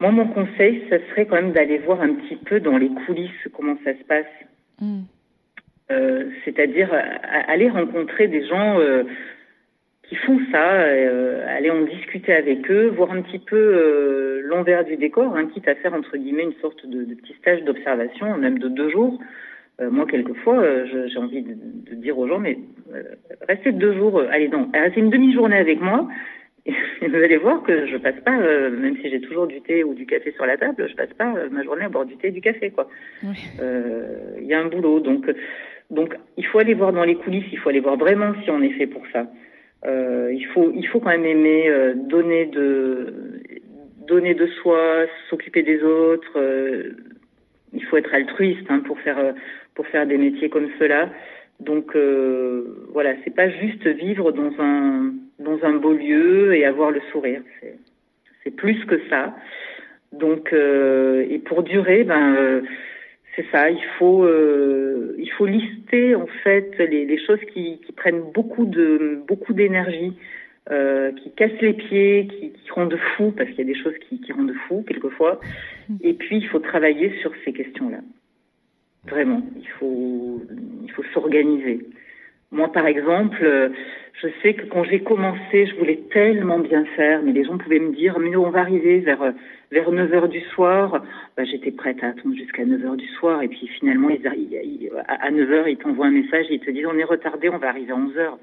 Moi, mon conseil, ça serait quand même d'aller voir un petit peu dans les coulisses comment ça se passe. Mm. Euh, C'est-à-dire aller rencontrer des gens euh, qui font ça, euh, aller en discuter avec eux, voir un petit peu euh, l'envers du décor, hein, quitte à faire entre guillemets une sorte de, de petit stage d'observation, même de deux jours. Euh, moi, quelquefois, euh, j'ai envie de, de, dire aux gens, mais euh, restez deux jours, allez non, restez une demi-journée avec moi, et vous allez voir que je passe pas, même si j'ai toujours du thé ou du café sur la table, je passe pas ma journée à boire du thé et du café, quoi. Il y a un boulot, donc donc il faut aller voir dans les coulisses, il faut aller voir vraiment si on est fait pour ça. Euh, il faut il faut quand même aimer euh, donner de donner de soi, s'occuper des autres. Euh, il faut être altruiste hein, pour faire pour faire des métiers comme cela. Donc euh, voilà, c'est pas juste vivre dans un dans un beau lieu et avoir le sourire. C'est plus que ça. Donc euh, et pour durer, ben euh, c'est ça. Il faut euh, il faut lister en fait les, choses qui, prennent beaucoup de beaucoup d'énergie. Euh, qui cassent les pieds, qui, qui rendent fou, parce qu'il y a des choses qui, qui rendent fou quelquefois. Et puis, il faut travailler sur ces questions-là. Vraiment, il faut, il faut s'organiser. Moi, par exemple, je sais que quand j'ai commencé, je voulais tellement bien faire, mais les gens pouvaient me dire, mais on va arriver vers, vers 9 heures du soir. Bah, J'étais prête à attendre jusqu'à 9 heures du soir, et puis finalement, ils, à 9 heures, ils t'envoient un message, ils te disent, on est retardé, on va arriver à 11 heures.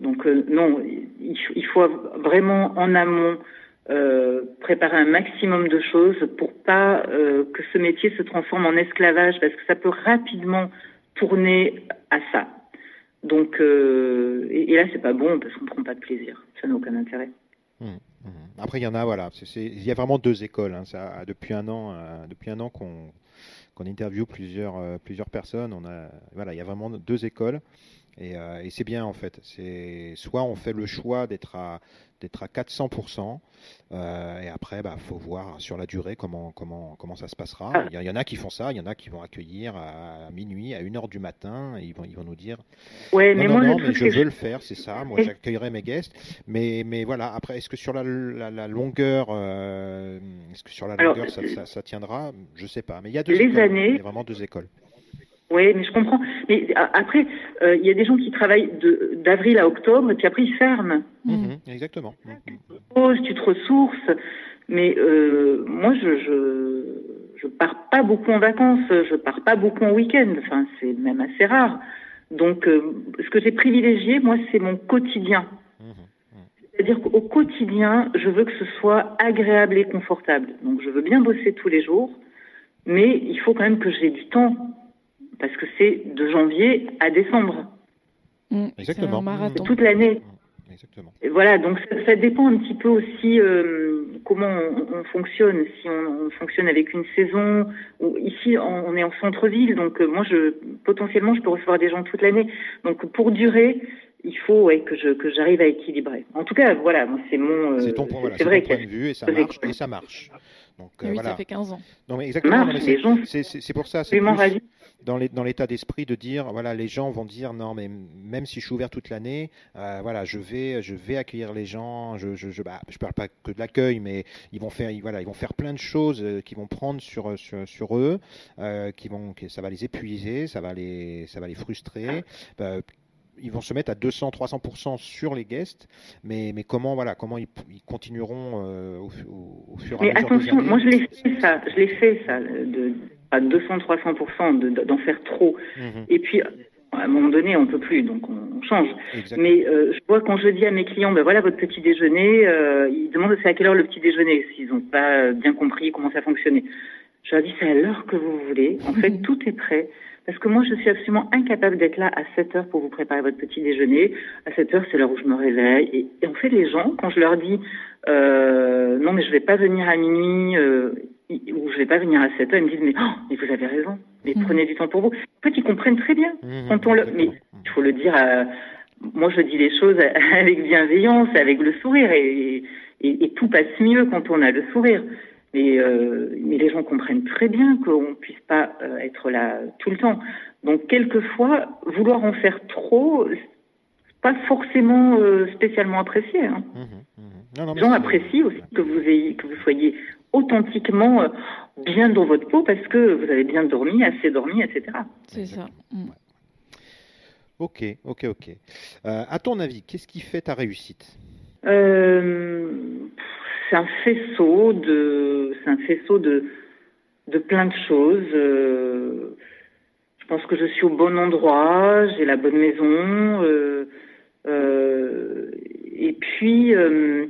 Donc euh, non, il, faut vraiment en amont euh, préparer un maximum de choses pour pas euh, que ce métier se transforme en esclavage, parce que ça peut rapidement tourner à ça. Donc euh, et, et, là c'est pas bon parce qu'on prend pas de plaisir, ça n'a aucun intérêt. Mmh, mmh. Après il y en a voilà, il y a vraiment deux écoles. Hein, ça, depuis un an, euh, depuis un an qu'on qu'on interviewe plusieurs euh, plusieurs personnes, on a voilà, il y a vraiment deux écoles. Et, et c'est bien en fait. C'est soit on fait le choix d'être à d'être à 400%, euh, et après, bah, faut voir sur la durée comment comment comment ça se passera. Ah. Il y, en a qui font ça, il y en a qui vont accueillir à minuit, à 1h du matin, et ils vont ils vont nous dire. Ouais, non, mais non, moi, non, mais je veux je- le faire, c'est ça. Moi, j'accueillerai mes guests, mais mais voilà. Après, est-ce que sur la, la, la longueur, euh, est-ce que sur la Alors, longueur ça, ça, ça tiendra? Je sais pas. Mais il y a deux les écoles. années- Il y a vraiment deux écoles. Oui, mais je comprends. Mais a- euh, il y a des gens qui travaillent d'avril à octobre, et puis après ils ferment. Mm. Mhm, exactement. Pause, tu te ressources. Mais euh, moi, je, je je pars pas beaucoup en vacances, je pars pas beaucoup en week-end. Enfin, c'est même assez rare. Donc, euh, ce que j'ai privilégié, moi, c'est mon quotidien. Mhm. C'est-à-dire qu'au quotidien, je veux que ce soit agréable et confortable. Donc, je veux bien bosser tous les jours, mais il faut quand même que j'ai du temps, parce que c'est de janvier à décembre, Mm, Exactement. C'est un marathon. toute l'année. Mhm. Exactement. Et voilà, donc ça, ça dépend un petit peu aussi euh, comment on, on fonctionne. Si on, on fonctionne avec une saison, ou ici on, on est en centre-ville, donc euh, moi je potentiellement je peux recevoir des gens toute l'année. Donc pour durer, il faut ouais, que je que j'arrive à équilibrer. En tout cas, voilà, moi, c'est mon. euh, C'est ton point, voilà, c'est c'est vrai ton point de vue et ça marche et ça marche. Donc Et euh, oui, voilà. ça fait 15 ans. Non mais exactement. marche, non, mais c'est- les gens- c'est c'est- c'est pour ça. C'est plus. Dans l'état d'esprit de dire voilà les gens vont dire non mais même si je suis ouvert toute l'année euh, voilà je vais je vais accueillir les gens je je je, bah, je parle pas que de l'accueil mais ils vont faire ils, voilà ils vont faire plein de choses euh, qui vont prendre sur sur, sur eux euh, qui vont ça va les épuiser ça va les ça va les frustrer. Euh, ils vont se mettre à 200 300% sur les guests mais mais comment voilà comment ils, ils continueront euh, au, au, au fur et à mesure attention, des années? moi je l'ai fait ça, je l'ai fait ça, de à 200-300% de- d'en faire trop. Mhm, Et puis à un moment donné, on peut plus, donc on, on change. exactement. Mais euh, je vois quand je dis à mes clients, ben voilà votre petit déjeuner, euh, ils demandent c'est à quelle heure le petit déjeuner, s'ils n'ont pas bien compris comment ça fonctionnait. Je leur dis c'est à l'heure que vous voulez. En fait, tout est prêt. Parce que moi, je suis absolument incapable d'être là à 7 heures pour vous préparer votre petit déjeuner. À 7 heures, c'est l'heure où je me réveille. Et, et en fait, les gens, quand je leur dis euh, non, mais je vais pas venir à minuit euh, ou je vais pas venir à 7 heures, ils me disent mais, oh, mais vous avez raison. Mais Mhm. prenez du temps pour vous. En fait, ils comprennent très bien. Mhm, Quand on le, mais il faut le dire. À, moi, je dis les choses avec bienveillance, avec le sourire, et, et, et tout passe mieux quand on a le sourire. Mais, euh, mais les gens comprennent très bien qu'on ne puisse pas euh, être là tout le temps. Donc, quelquefois, vouloir en faire trop, c'est pas forcément euh, spécialement apprécié. Hein. Mhm. Non, non, Les gens apprécient aussi que vous ayez, que vous soyez authentiquement euh, bien dans votre peau parce que vous avez bien dormi, assez dormi, etc. C'est ça. Mm. Ok, ok, ok. Euh, à ton avis, qu'est-ce qui fait ta réussite? Euh, c'est un faisceau de, c'est un faisceau de, de plein de choses. Euh, je pense que je suis au bon endroit, j'ai la bonne maison, euh, euh, et puis, euh,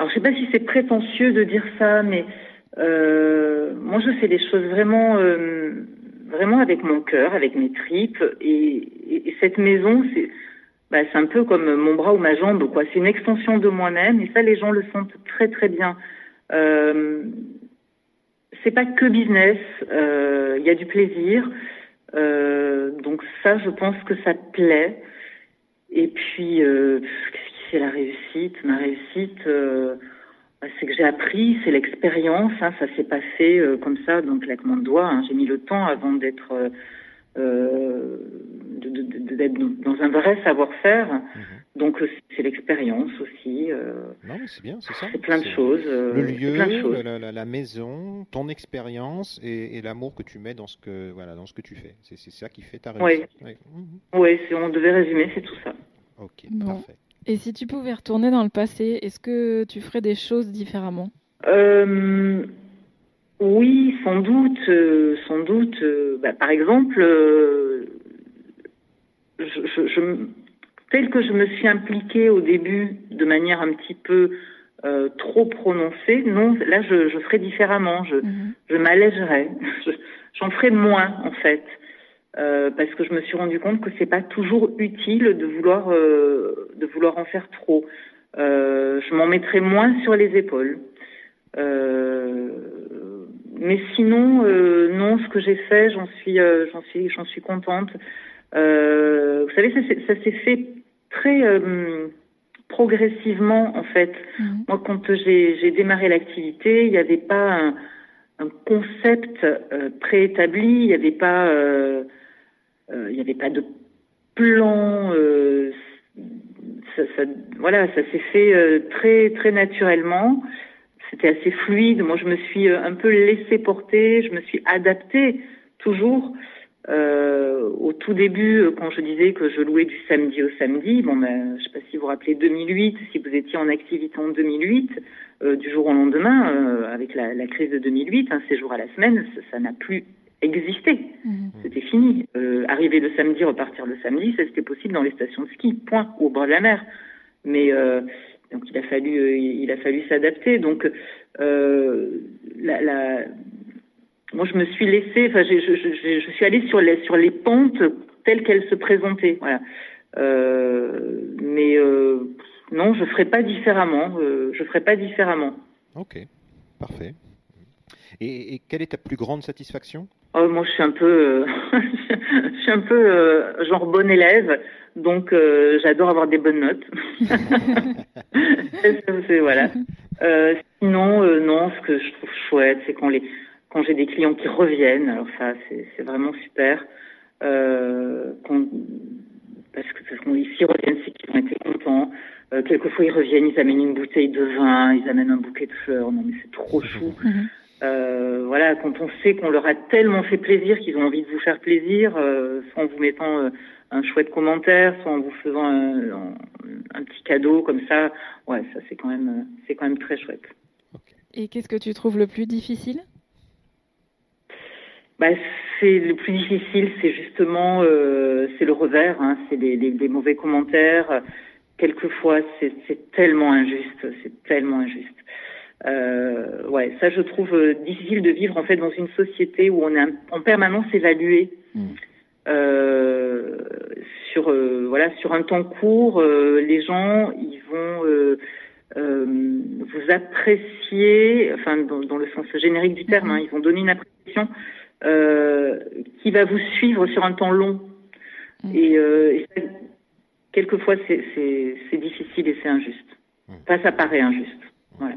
alors je sais pas si c'est prétentieux de dire ça, mais euh, moi je fais des choses vraiment, euh, vraiment avec mon cœur, avec mes tripes, et, et- et cette maison, c'est bah, c'est un peu comme mon bras ou ma jambe, quoi. C'est une extension de moi-même, et ça, les gens le sentent très très bien. Euh, c'est pas que business. Il y a du plaisir. donc ça, je pense que ça plaît. Et puis, fait la réussite Ma réussite, bah, c'est que j'ai appris, c'est l'expérience. Hein, ça s'est passé comme ça, donc claquement de doigts. Hein. J'ai mis le temps avant d'être euh, d'être dans un vrai savoir-faire. Mhm. Donc c'est l'expérience aussi. Euh, non, mais c'est bien, c'est ça. C'est plein de choses. Euh, le lieu, La, maison, ton expérience et, l'amour que tu mets dans ce que voilà dans ce que tu fais. C'est ça qui fait ta réussite. Oui, oui. si on devait résumer, c'est tout ça. Ok, parfait. Et si tu pouvais retourner dans le passé, est-ce que tu ferais des choses différemment? Oui, sans doute, euh, sans doute. Euh, bah, par exemple, euh, je, tel que je me suis impliquée au début de manière un petit peu trop prononcée, non, là je, ferais différemment. Je, je m'allégerais. J'en ferais moins en fait. parce que je me suis rendu compte que c'est pas toujours utile de vouloir de vouloir en faire trop. je m'en mettrais moins sur les épaules. Euh, mais sinon, euh, non, ce que j'ai fait, j'en suis, euh, j'en suis, j'en suis contente. Euh, vous savez, ça, s'est fait très progressivement, en fait. Mhm. Moi, quand j'ai démarré l'activité, il n'y avait pas un, un concept préétabli, il n'y avait pas, il n'y avait pas de plan. Ça, voilà, ça s'est fait très très naturellement c'était assez fluide. Moi, je me suis euh, un peu laissée porter, je me suis adaptée toujours. Euh, au tout début, euh, quand je disais que je louais du samedi au samedi, bon, ben, je sais pas si vous vous rappelez 2008, si vous étiez en activité en 2008, euh, du jour au lendemain, euh, avec la, la, crise de 2008, un séjour à la semaine, ça n'a plus existé. Mhm. C'était fini. Euh, arriver le samedi, repartir le samedi, c'était possible dans les stations de ski, point, au bord de la mer. Mais donc il a fallu, euh, il a fallu s'adapter. Donc euh, la, la, moi je me suis laissée, enfin je, je, je, je, suis allée sur les sur les pentes telles qu'elles se présentaient. Voilà. Euh, mais euh, non, je ferai pas différemment. Euh, je ferai pas différemment. Ok, parfait. Et, et, quelle est ta plus grande satisfaction? Oh, Moi, je suis un peu, euh, je suis un peu euh, genre bon élève, donc euh, j'adore avoir des bonnes notes. c'est, voilà. sinon, non, ce que je trouve chouette, c'est quand les, quand j'ai des clients qui reviennent. Alors ça, c'est, vraiment super. Quand, parce que parce qu'ils reviennent, c'est qu'ils ont été contents. Euh, quelquefois, ils reviennent, ils amènent une bouteille de vin, ils amènent un bouquet de fleurs. Non, mais c'est trop chou. Mhm. Euh, voilà, quand on sait qu'on leur a tellement fait plaisir qu'ils ont envie de vous faire plaisir, euh, soit en vous mettant euh, un chouette commentaire, soit en vous faisant un, un, petit cadeau comme ça, ouais, ça c'est quand même, c'est quand même très chouette. Et qu'est-ce que tu trouves le plus difficile? Bah, c'est le plus difficile, c'est justement, c'est le revers, hein, c'est les, les, mauvais commentaires. Quelquefois, c'est tellement injuste, c'est tellement injuste. Euh, ouais, ça je trouve euh, difficile de vivre en fait dans une société où on est en permanence évalué mm. euh, sur euh, voilà sur un temps court. Euh, les gens ils vont vous apprécier, enfin dans, dans, le sens générique du terme, mm-hmm. hein, ils vont donner une appréciation qui va vous suivre sur un temps long. Mm. Et, et ça, quelquefois c'est difficile et c'est injuste. Mm. Enfin, ça paraît injuste. Voilà.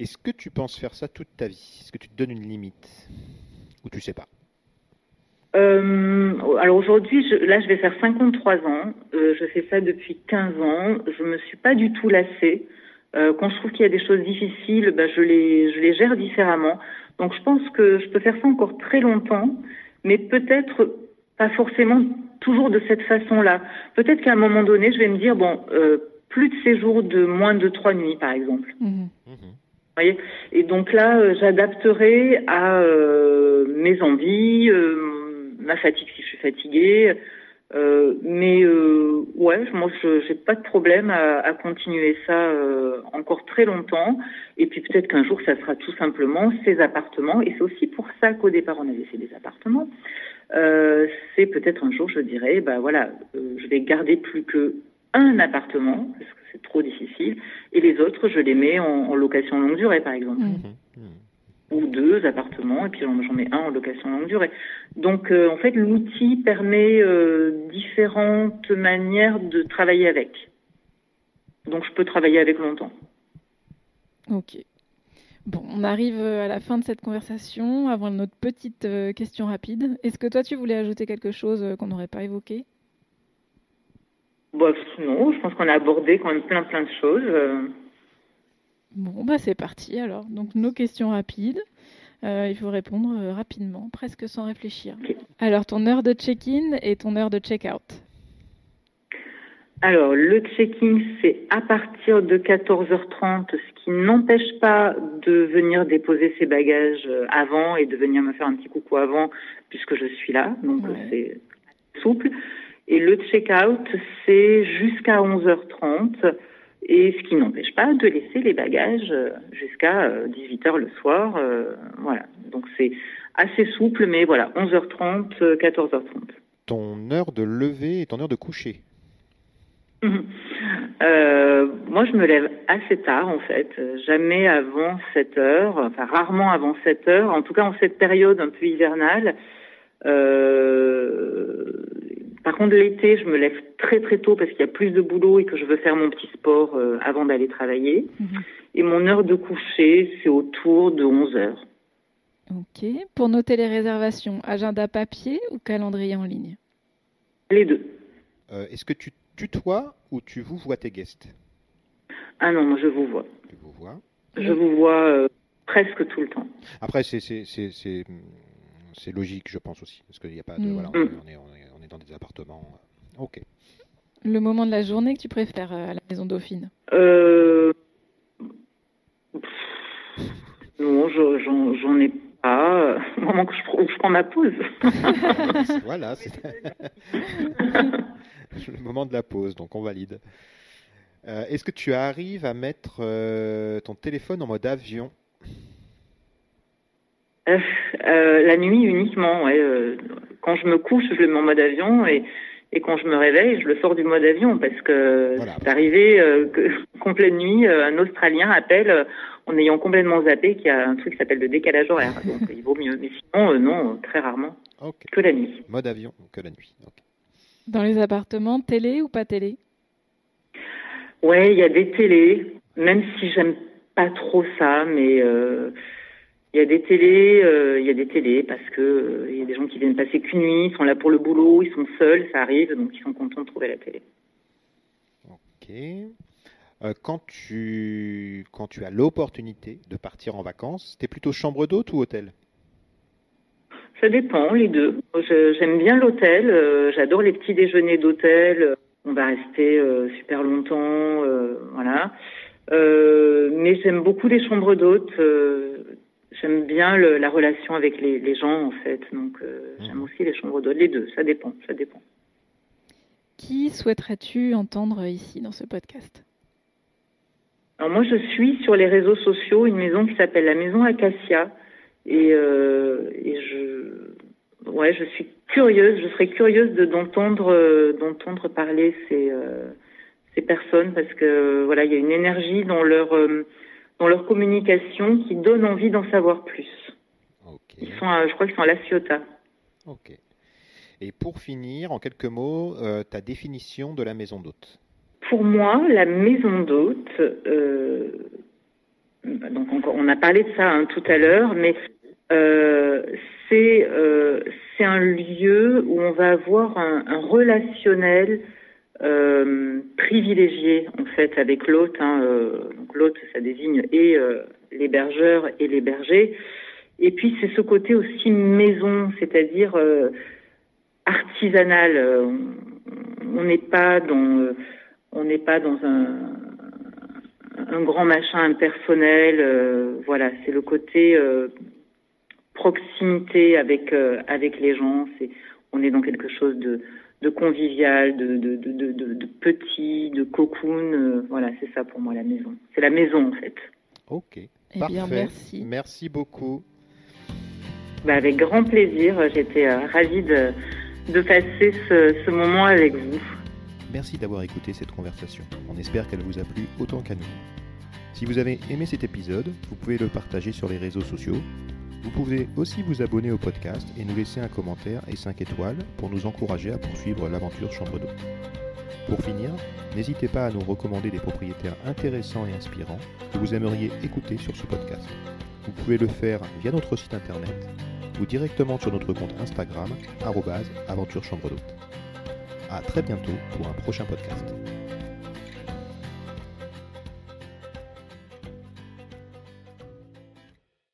Est-ce que tu penses faire ça toute ta vie? Est-ce que tu te donnes une limite? Ou tu sais pas? Euh, alors aujourd'hui, là, je vais faire 53 ans. Euh, je fais ça depuis 15 ans. Je me suis pas du tout lassée. Euh, quand je trouve qu'il y a des choses difficiles, ben, je les je les gère différemment. Donc je pense que je peux faire ça encore très longtemps, mais peut-être pas forcément toujours de cette façon-là. Peut-être qu'à un moment donné, je vais me dire bon, euh, plus de séjours de moins de trois nuits, par exemple. Mmh. Mmh. Et donc là, euh, j'adapterai à euh, mes envies, euh, ma fatigue si je suis fatiguée. mais ouais, moi, je j'ai pas de problème à, continuer ça encore très longtemps. Et puis peut-être qu'un jour, ça sera tout simplement ces appartements. Et c'est aussi pour ça qu'au départ, on avait fait des appartements. c'est peut-être un jour, je dirais, bah voilà, je vais garder plus que un appartement, parce que c'est trop difficile, et les autres, je les mets en, location longue durée, par exemple. Mmh. Ou deux appartements, et puis j'en mets un en location longue durée. Donc en fait, l'outil permet différentes manières de travailler avec. Donc je peux travailler avec longtemps. Ok. Bon, on arrive à la fin de cette conversation, avant notre petite question rapide. Est-ce que toi, tu voulais ajouter quelque chose qu'on n'aurait pas évoqué? Bon, non, je pense qu'on a abordé quand même plein plein de choses. Bon, bah c'est parti alors. Donc nos questions rapides. Euh, il faut répondre euh, rapidement, presque sans réfléchir. Alors ton heure de check-in et ton heure de check-out? Alors, le check-in, c'est à partir de 14h30, ce qui n'empêche pas de venir déposer ses bagages euh, avant et de venir me faire un petit coucou avant, puisque je suis là, donc c'est souple. Et le check-out, c'est jusqu'à 11h30 et ce qui n'empêche pas de laisser les bagages euh, jusqu'à 18h euh, le soir. Euh, voilà, donc c'est assez souple, mais voilà, 11h30, 14h30. Ton heure de lever et ton heure de coucher moi, je me lève assez tard, en fait. Jamais avant 7 heures, enfin rarement avant 7 heures. En tout cas, en cette période un peu hivernale, euh, par contre, l'été, je me lève très très tôt parce qu'il y a plus de boulot et que je veux faire mon petit sport euh, avant d'aller travailler. Mhm. Et mon heure de coucher, c'est autour de 11 heures. Ok. Pour noter les réservations, agenda papier ou calendrier en ligne? Les deux. Euh, est-ce que tu tutoies ou tu vous vois tes guests? Ah non, moi je vous vois. Tu vous vois Je vous vois euh, presque tout le temps. Après, c'est logique, je pense aussi, parce qu'il n'y a pas de, mm. voilà, mm. on, est, on, est, dans des appartements. Euh, ok. Le moment de la journée que tu préfères euh, à la maison Dauphine euh... Non, j'en ai pas. Au moment que je, je prends ma pause. voilà, c'est le moment de la pause, donc on valide. Euh, est-ce que tu arrives à mettre ton téléphone en mode avion? Euh, la nuit uniquement. Ouais. Euh, quand je me couche, je le mets en mode avion et, et quand je me réveille, je le sors du mode avion parce que c'est arrivé euh, qu'en pleine nuit, un Australien appelle en ayant complètement zappé qu'il y a un truc qui s'appelle le décalage horaire. Donc il vaut mieux. Mais sinon, non, très rarement. Que la nuit. Mode avion, que la nuit. Dans les appartements, télé ou pas télé? Ouais, il y a des télés, même si j'aime pas trop ça, mais il y a des télés, euh, il y a des télés parce que euh, il y a des gens qui viennent passer qu'une nuit, ils sont là pour le boulot, ils sont seuls, ça arrive, donc ils sont contents de trouver la télé. Ok. Euh, quand tu quand tu as l'opportunité de partir en vacances, t'es plutôt chambre d'hôte ou hôtel? Ça dépend, les deux. J'aime bien l'hôtel, j'adore les petits déjeuners d'hôtel. On va rester super longtemps, voilà. mais j'aime beaucoup les chambres d'hôtes bien le, la relation avec les, les, gens en fait, donc euh, mmh. j'aime aussi les chambres d'hôtes, les deux, ça dépend, ça dépend. Qui souhaiterais-tu entendre ici dans ce podcast? Alors moi je suis sur les réseaux sociaux une maison qui s'appelle la maison Acacia et, euh, et je ouais je suis curieuse, je serais curieuse de d'entendre euh, d'entendre parler ces euh, ces personnes parce que voilà il y a une énergie dans leur euh, dans leur communication qui donne envie d'en savoir plus. Ils sont, je crois qu'ils sont à La Ciotat. Ok. Et pour finir, en quelques mots, euh, ta définition de la maison d'hôte. Pour moi, la maison d'hôte, euh, donc encore, on a parlé de ça hein, tout à l'heure, mais euh, c'est c'est un lieu où on va avoir un, un relationnel euh, privilégié en fait avec l'hôte. Hein, euh, donc l'hôte, ça désigne et euh, l'hébergeur et les bergers. Et puis c'est ce côté aussi maison, c'est-à-dire euh, artisanal. on n'est pas dans, on n'est pas dans un, un grand machin impersonnel. voilà, c'est le côté proximité avec avec les gens. C'est, on est dans quelque chose de de convivial, de, de, de, de, petit, de cocoon. Euh, voilà, c'est ça pour moi la maison. C'est la maison en fait. Ok. Eh Parfait. merci. Merci beaucoup. Bah, avec grand plaisir. J'étais euh, ravie de, de passer ce, ce moment avec vous. Merci d'avoir écouté cette conversation. On espère qu'elle vous a plu autant qu'à nous. Si vous avez aimé cet épisode, vous pouvez le partager sur les réseaux sociaux. Vous pouvez aussi vous abonner au podcast et nous laisser un commentaire et 5 étoiles pour nous encourager à poursuivre l'aventure Chambre d'eau. Pour finir, n'hésitez pas à nous recommander des propriétaires intéressants et inspirants que vous aimeriez écouter sur ce podcast. Vous pouvez le faire via notre site internet ou directement sur notre compte Instagram, aventure chambre d'hôte. A très bientôt pour un prochain podcast.